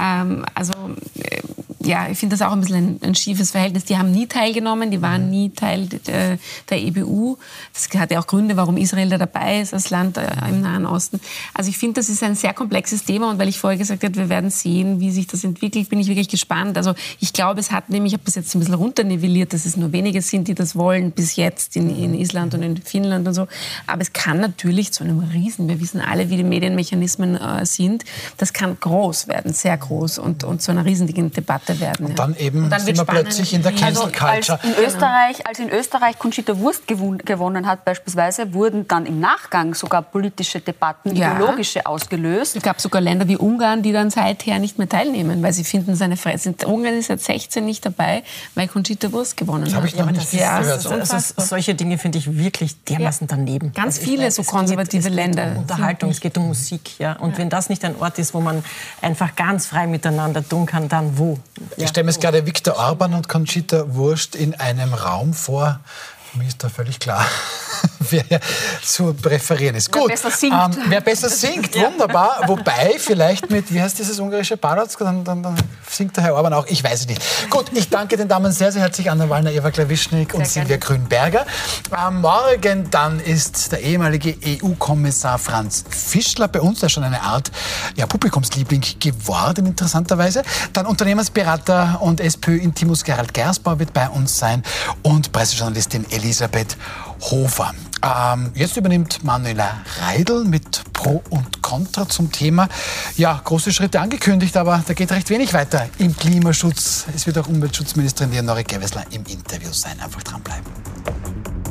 Speaker 2: Ähm, also äh, ja, ich finde das auch ein bisschen ein, ein schiefes Verhältnis. Die haben nie teilgenommen, die waren nie Teil der, der EBU. Das hat ja auch Gründe, warum Israel da dabei ist als Land äh, im Nahen Osten. Also ich finde, das ist ein sehr komplexes Thema und weil ich vorher gesagt habe, wir werden sehen, wie sich das entwickelt, bin ich wirklich gespannt. Also ich glaube, es hat nämlich, ich habe das jetzt ein bisschen runternivelliert, dass es nur wenige sind, die das wollen bis jetzt in, in Island und in Finnland und so. Aber es kann natürlich zu einem Riesen, wir wissen alle, wie die Medienmechanismen äh, sind, das kann groß werden, sehr groß und, und zu einer riesigen Debatte werden.
Speaker 1: Und dann eben
Speaker 2: Und dann
Speaker 1: sind wir
Speaker 2: spannend,
Speaker 1: plötzlich in der Cancel
Speaker 4: Als
Speaker 1: Culture.
Speaker 4: in, Österreich, als in Österreich Conchita Wurst gewon- gewonnen hat beispielsweise, wurden dann im Nachgang sogar politische Debatten,
Speaker 2: Ja.
Speaker 4: ideologische ausgelöst.
Speaker 2: Es gab sogar Länder wie Ungarn, die dann seither nicht mehr teilnehmen, weil sie finden, seine Freiheit. Ungarn ist seit 16 nicht dabei, weil Conchita Wurst gewonnen hat.
Speaker 1: habe ich noch nicht
Speaker 2: das ja,
Speaker 1: gehört.
Speaker 2: das ist
Speaker 3: Also, solche Dinge finde ich wirklich dermaßen
Speaker 2: Ja.
Speaker 3: daneben.
Speaker 2: Ganz
Speaker 3: Also
Speaker 2: viele so
Speaker 3: es geht-
Speaker 2: konservative
Speaker 3: es geht
Speaker 2: Länder
Speaker 3: Um Unterhaltung, es geht um Musik. Ja? Und wenn das nicht ein Ort ist, wo man einfach ganz frei miteinander tun kann, dann wo?
Speaker 1: Ich stelle mir jetzt gerade Viktor Orban und Conchita Wurst in einem Raum vor. Mich ist da völlig klar, wer zu präferieren ist.
Speaker 4: Wer
Speaker 1: Gut,
Speaker 4: besser singt.
Speaker 1: Ähm, wer besser singt, wunderbar. Wobei vielleicht mit, wie heißt dieses ungarische Baratz, dann, dann, dann singt der Herr Orban auch. Ich weiß es nicht. Gut, ich danke den Damen sehr, sehr herzlich, Anna Wallner, Eva Klawischnik und Silvia Grünberger. Am Morgen dann ist der ehemalige EU-Kommissar Franz Fischler bei uns, der ist schon eine Art ja, Publikumsliebling geworden, interessanterweise. Dann Unternehmensberater und SPÖ-Intimus Gerald Gersbauer wird bei uns sein und Pressejournalistin Elisabeth Hofer. Ähm, jetzt übernimmt Manuela Reidel mit Pro und Contra zum Thema. Ja, große Schritte angekündigt, aber da geht recht wenig weiter im Klimaschutz. Es wird auch Umweltschutzministerin Leonore Gewessler im Interview sein. Einfach dranbleiben.